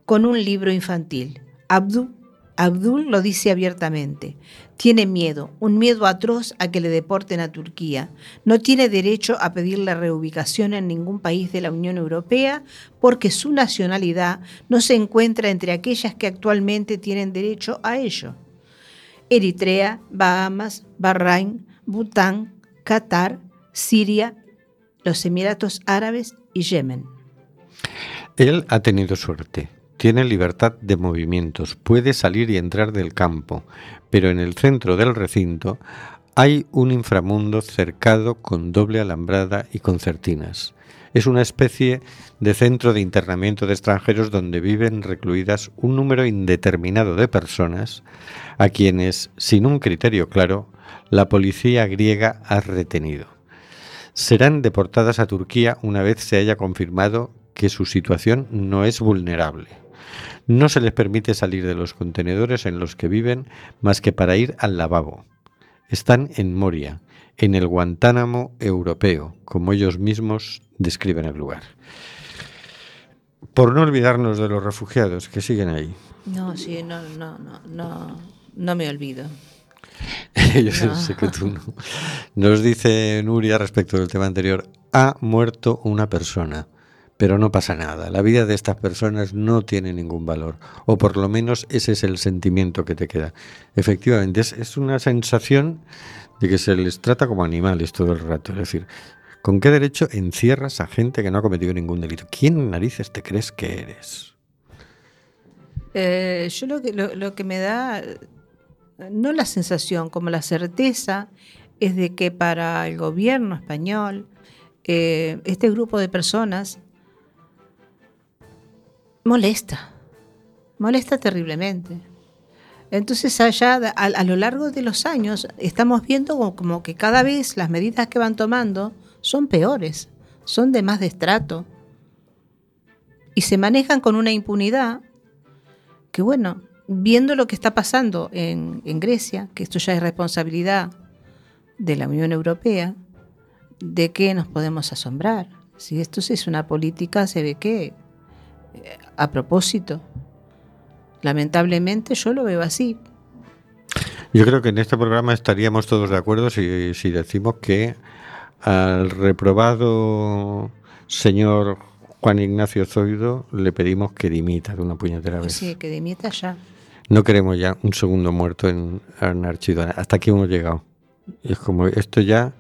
[SPEAKER 2] con un libro infantil. Abdul, Abdul lo dice abiertamente. Tiene miedo, un miedo atroz a que le deporten a Turquía. No tiene derecho a pedir la reubicación en ningún país de la Unión Europea porque su nacionalidad no se encuentra entre aquellas que actualmente tienen derecho a ello. Eritrea, Bahamas, Bahrein, Bután, Qatar, Siria, los Emiratos Árabes y Yemen.
[SPEAKER 1] Él ha tenido suerte. Tiene libertad de movimientos, puede salir y entrar del campo, pero en el centro del recinto hay un inframundo cercado con doble alambrada y concertinas. Es una especie de centro de internamiento de extranjeros donde viven recluidas un número indeterminado de personas a quienes, sin un criterio claro, la policía griega ha retenido. Serán deportadas a Turquía una vez se haya confirmado que su situación no es vulnerable. No se les permite salir de los contenedores en los que viven más que para ir al lavabo. Están en Moria, en el Guantánamo europeo, como ellos mismos describen el lugar. Por no olvidarnos de los refugiados que siguen ahí.
[SPEAKER 2] No, sí, no, no, no, no, no me olvido.
[SPEAKER 1] Yo sé- sé que tú no. Nos dice Nuria respecto del tema anterior, ha muerto una persona, pero no pasa nada. La vida de estas personas no tiene ningún valor, o por lo menos ese es el sentimiento que te queda. Efectivamente, es, una sensación de que se les trata como animales todo el rato. Es decir, ¿con qué derecho encierras a gente que no ha cometido ningún delito? ¿Quién narices te crees que eres?
[SPEAKER 2] Eh, yo lo que, lo, que me da, no la sensación, como la certeza, es de que para el gobierno español, eh, este grupo de personas molesta, molesta terriblemente. Entonces allá a, a lo largo de los años estamos viendo como, que cada vez las medidas que van tomando son peores, son de más destrato y se manejan con una impunidad que bueno, viendo lo que está pasando en, en Grecia, que esto ya es responsabilidad de la Unión Europea, ¿de qué nos podemos asombrar? Si esto es una política, se ve que a propósito. Lamentablemente yo lo veo así.
[SPEAKER 1] Yo creo que en este programa estaríamos todos de acuerdo si, si decimos que al reprobado señor Juan Ignacio Zoido le pedimos que dimita de una puñetera vez.
[SPEAKER 2] Sí, que dimita ya.
[SPEAKER 1] No queremos ya un segundo muerto en, en Archidona. Hasta aquí hemos llegado. Y es como esto ya.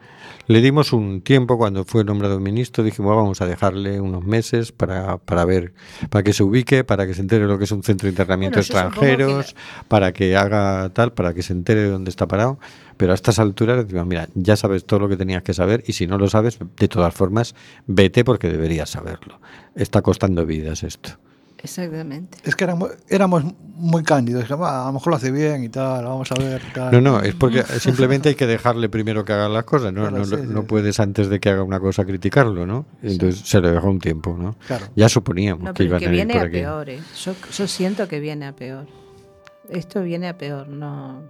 [SPEAKER 1] Le dimos un tiempo cuando fue nombrado ministro, dijimos vamos a dejarle unos meses para, para ver, para que se ubique, para que se entere lo que es un centro de internamiento
[SPEAKER 2] Bueno, que
[SPEAKER 1] extranjeros, para que haga tal, para que se entere de dónde está parado. Pero a estas alturas decimos, mira, ya sabes todo lo que tenías que saber y si no lo sabes, de todas formas, vete porque deberías saberlo. Está costando vidas esto.
[SPEAKER 2] Exactamente.
[SPEAKER 3] Es que éramos, éramos muy cándidos. dijimos, "Ah, a lo mejor lo hace bien y tal, vamos a ver. Tal.
[SPEAKER 1] No, no, es porque simplemente hay que dejarle primero que haga las cosas, ¿no?
[SPEAKER 3] Claro,
[SPEAKER 1] no,
[SPEAKER 3] sí,
[SPEAKER 1] no
[SPEAKER 3] sí.
[SPEAKER 1] puedes antes de que haga una cosa criticarlo, ¿no? Entonces se le dejó un tiempo, ¿no?
[SPEAKER 3] Claro.
[SPEAKER 1] Ya suponíamos
[SPEAKER 2] No,
[SPEAKER 1] que iban
[SPEAKER 2] que
[SPEAKER 1] a ir
[SPEAKER 2] viene
[SPEAKER 1] por
[SPEAKER 2] a
[SPEAKER 1] aquí.
[SPEAKER 2] peor. eh. Yo, yo siento que viene a peor. Esto viene a peor. No,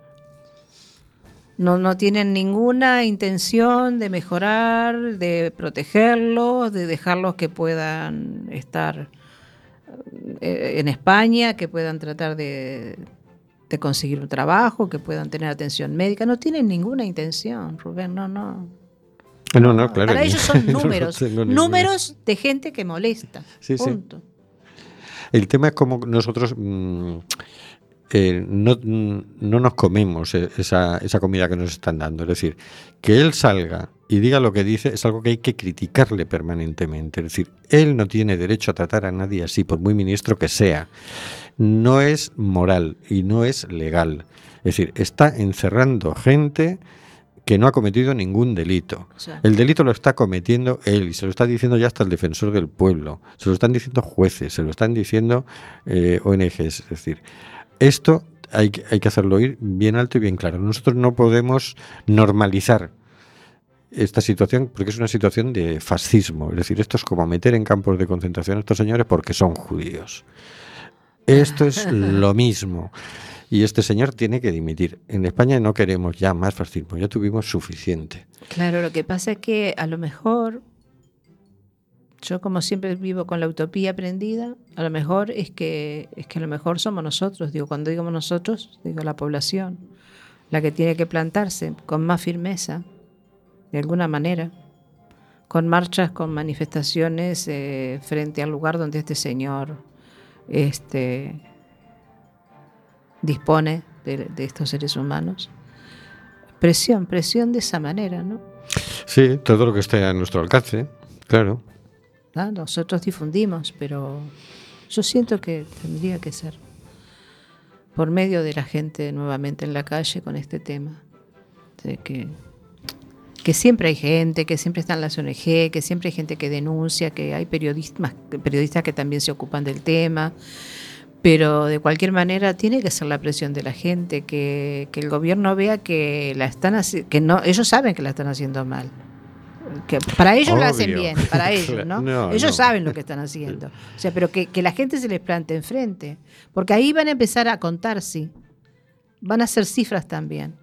[SPEAKER 2] no, no tienen ninguna intención de mejorar, de protegerlos, de dejarlos que puedan estar en España, que puedan tratar de, de conseguir un trabajo, que puedan tener atención médica. No tienen ninguna intención, Rubén. No, no.
[SPEAKER 1] No, no, claro.
[SPEAKER 2] Para ellos son números. números de gente que molesta.
[SPEAKER 1] Sí, sí. El tema es como nosotros mm, eh, no, mm, no nos comemos eh, esa, esa comida que nos están dando. Es decir, que él salga y diga lo que dice es algo que hay que criticarle permanentemente. Es decir, él no tiene derecho a tratar a nadie así, por muy ministro que sea. No es moral y no es legal. Es decir, está encerrando gente que no ha cometido ningún delito. El delito lo está cometiendo él y se lo está diciendo ya hasta el defensor del pueblo, se lo están diciendo jueces, se lo están diciendo eh, ONGs. Es decir, esto hay, que- hay que hacerlo ir bien alto y bien claro. Nosotros no podemos normalizar esta situación porque es una situación de fascismo. Es decir, esto es como meter en campos de concentración a estos señores porque son judíos. Esto es lo mismo. Y este señor tiene que dimitir. En España no queremos ya más fascismo, ya tuvimos suficiente.
[SPEAKER 2] Claro, lo que pasa es que a lo mejor, yo como siempre vivo con la utopía prendida, a lo mejor es que, es que a lo mejor somos nosotros, digo, cuando digo nosotros, digo la población, la que tiene que plantarse con más firmeza, de alguna manera, con marchas, con manifestaciones eh, frente al lugar donde este señor este, dispone de, de estos seres humanos. Presión, presión de esa manera, ¿no?
[SPEAKER 1] Sí, todo lo que esté a nuestro alcance, claro.
[SPEAKER 2] ¿no? Nosotros difundimos, pero yo siento que tendría que ser por medio de la gente nuevamente en la calle con este tema. De que, que siempre hay gente, que siempre están las ONG, que siempre hay gente que denuncia, que hay periodistas, periodistas que también se ocupan del tema. Pero de cualquier manera tiene que ser la presión de la gente, que, que el gobierno vea que la están que no, ellos saben que la están haciendo mal. Que para ellos la hacen
[SPEAKER 1] Obvio.
[SPEAKER 2] bien, para ellos, ¿no?
[SPEAKER 1] No,
[SPEAKER 2] ellos
[SPEAKER 1] no.
[SPEAKER 2] saben lo que están haciendo. O sea, pero que, que la gente se les plante enfrente. Porque ahí van a empezar a contar, sí. Van a hacer cifras también.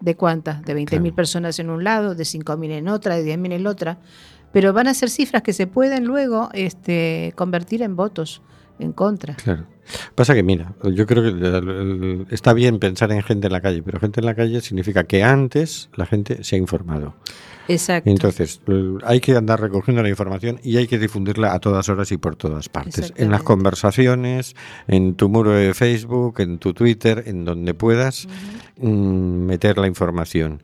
[SPEAKER 2] ¿De cuántas? De 20.000
[SPEAKER 1] Claro.
[SPEAKER 2] personas en un lado, de 5.000 en otra, de 10.000 en otra. Pero van a ser cifras que se pueden luego este, convertir en votos en contra.
[SPEAKER 1] Claro. Pasa que, mira, yo creo que el- el- está bien pensar en gente en la calle, pero gente en la calle significa que antes la gente se ha informado.
[SPEAKER 2] Exacto.
[SPEAKER 1] Entonces, l- hay que andar recogiendo la información y hay que difundirla a todas horas y por todas partes. En las conversaciones, en tu muro de Facebook, en tu Twitter, en donde puedas mm, meter la información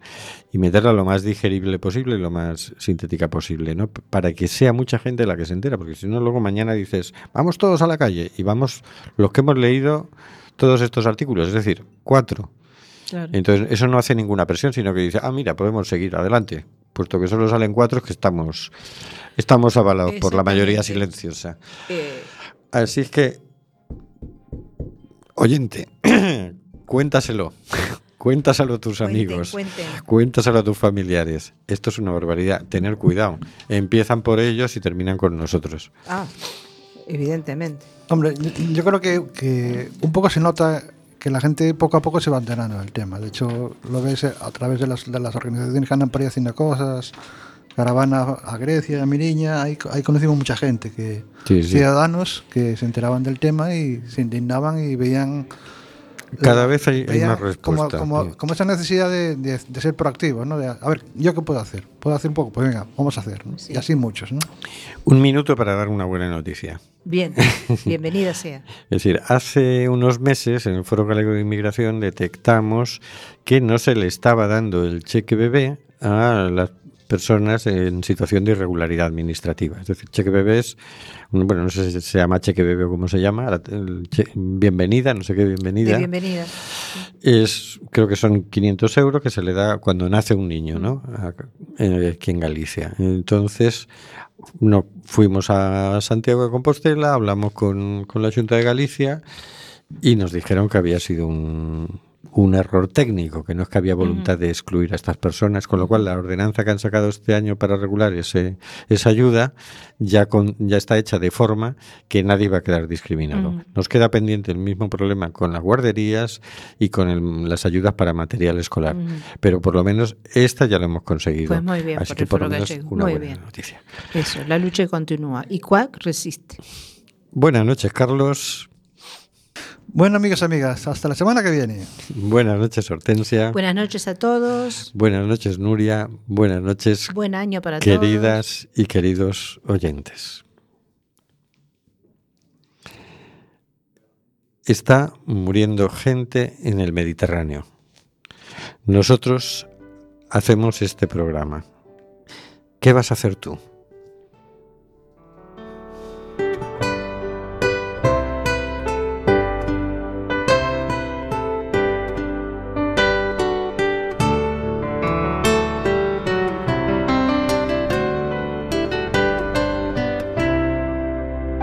[SPEAKER 1] y meterla lo más digerible posible y lo más sintética posible, ¿no? Para que sea mucha gente la que se entera, porque si no, luego mañana dices, vamos todos a la calle y vamos los que hemos leído todos estos artículos, es decir, cuatro.
[SPEAKER 2] Claro.
[SPEAKER 1] Entonces, eso no hace ninguna presión, sino que dice, ah, mira, podemos seguir adelante. Puesto que solo salen cuatro, es que estamos, estamos avalados por la mayoría silenciosa.
[SPEAKER 2] Eh,
[SPEAKER 1] Así es que, oyente, cuéntaselo. Cuéntaselo a tus
[SPEAKER 2] cuenten,
[SPEAKER 1] amigos.
[SPEAKER 2] cuenten.
[SPEAKER 1] Cuéntaselo a tus familiares. Esto es una barbaridad. Tener cuidado. Empiezan por ellos y terminan con nosotros.
[SPEAKER 2] Ah, evidentemente.
[SPEAKER 3] Hombre, yo, creo que, que un poco se nota que la gente poco a poco se va enterando del tema. De hecho, lo ves a través de las, de las organizaciones que andan por ahí haciendo cosas. Caravana a Grecia, a Miriña, ahí, ahí conocimos mucha gente, que
[SPEAKER 1] Sí, sí.
[SPEAKER 3] ciudadanos que se enteraban del tema y se indignaban y veían
[SPEAKER 1] Cada vez hay, más
[SPEAKER 3] como,
[SPEAKER 1] respuesta.
[SPEAKER 3] como, como esa necesidad de, de- de ser proactivo, ¿no? De, a ver, ¿yo qué puedo hacer? ¿Puedo hacer un poco? Pues venga, vamos a hacer. ¿no?
[SPEAKER 2] Sí.
[SPEAKER 3] Y así muchos, ¿no?
[SPEAKER 1] Un minuto para dar una buena noticia.
[SPEAKER 2] Bien, bienvenida sea.
[SPEAKER 1] Es decir, hace unos meses en el Foro Galego de Inmigración detectamos que no se le estaba dando el cheque bebé a las personas en situación de irregularidad administrativa. Es decir, cheque bebé es, bueno, no sé si se llama cheque bebé o cómo se llama, la- el che- bienvenida, no sé qué
[SPEAKER 2] De
[SPEAKER 1] bienvenida.
[SPEAKER 2] bienvenida.
[SPEAKER 1] Es, creo que son 500 euros que se le da cuando nace un niño, ¿no? Eh, Aquí en Galicia. Entonces, no, fuimos a Santiago de Compostela, hablamos con, con la Junta de Galicia y nos dijeron que había sido un, un error técnico, que no es que había voluntad de excluir a estas personas, con lo cual la ordenanza que han sacado este año para regular ese, esa ayuda ya, con, ya está hecha de forma que nadie va a quedar discriminado. Nos queda pendiente el mismo problema con las guarderías y con el- las ayudas para material escolar, pero por lo menos esta ya lo hemos conseguido.
[SPEAKER 2] Pues muy bien,
[SPEAKER 1] Así
[SPEAKER 2] por
[SPEAKER 1] que por lo menos una
[SPEAKER 2] Muy
[SPEAKER 1] buena
[SPEAKER 2] bien.
[SPEAKER 1] noticia.
[SPEAKER 2] Eso, la lucha continúa. Y Cuac resiste.
[SPEAKER 1] Buenas noches, Carlos.
[SPEAKER 3] Bueno, amigos y amigas, hasta la semana que viene.
[SPEAKER 1] Buenas noches, Hortensia.
[SPEAKER 2] Buenas noches a todos.
[SPEAKER 1] Buenas noches, Nuria. Buenas noches,
[SPEAKER 2] Buen año para todos.
[SPEAKER 1] queridas y queridos oyentes. Está muriendo gente en el Mediterráneo. Nosotros hacemos este programa. ¿Qué vas a hacer tú?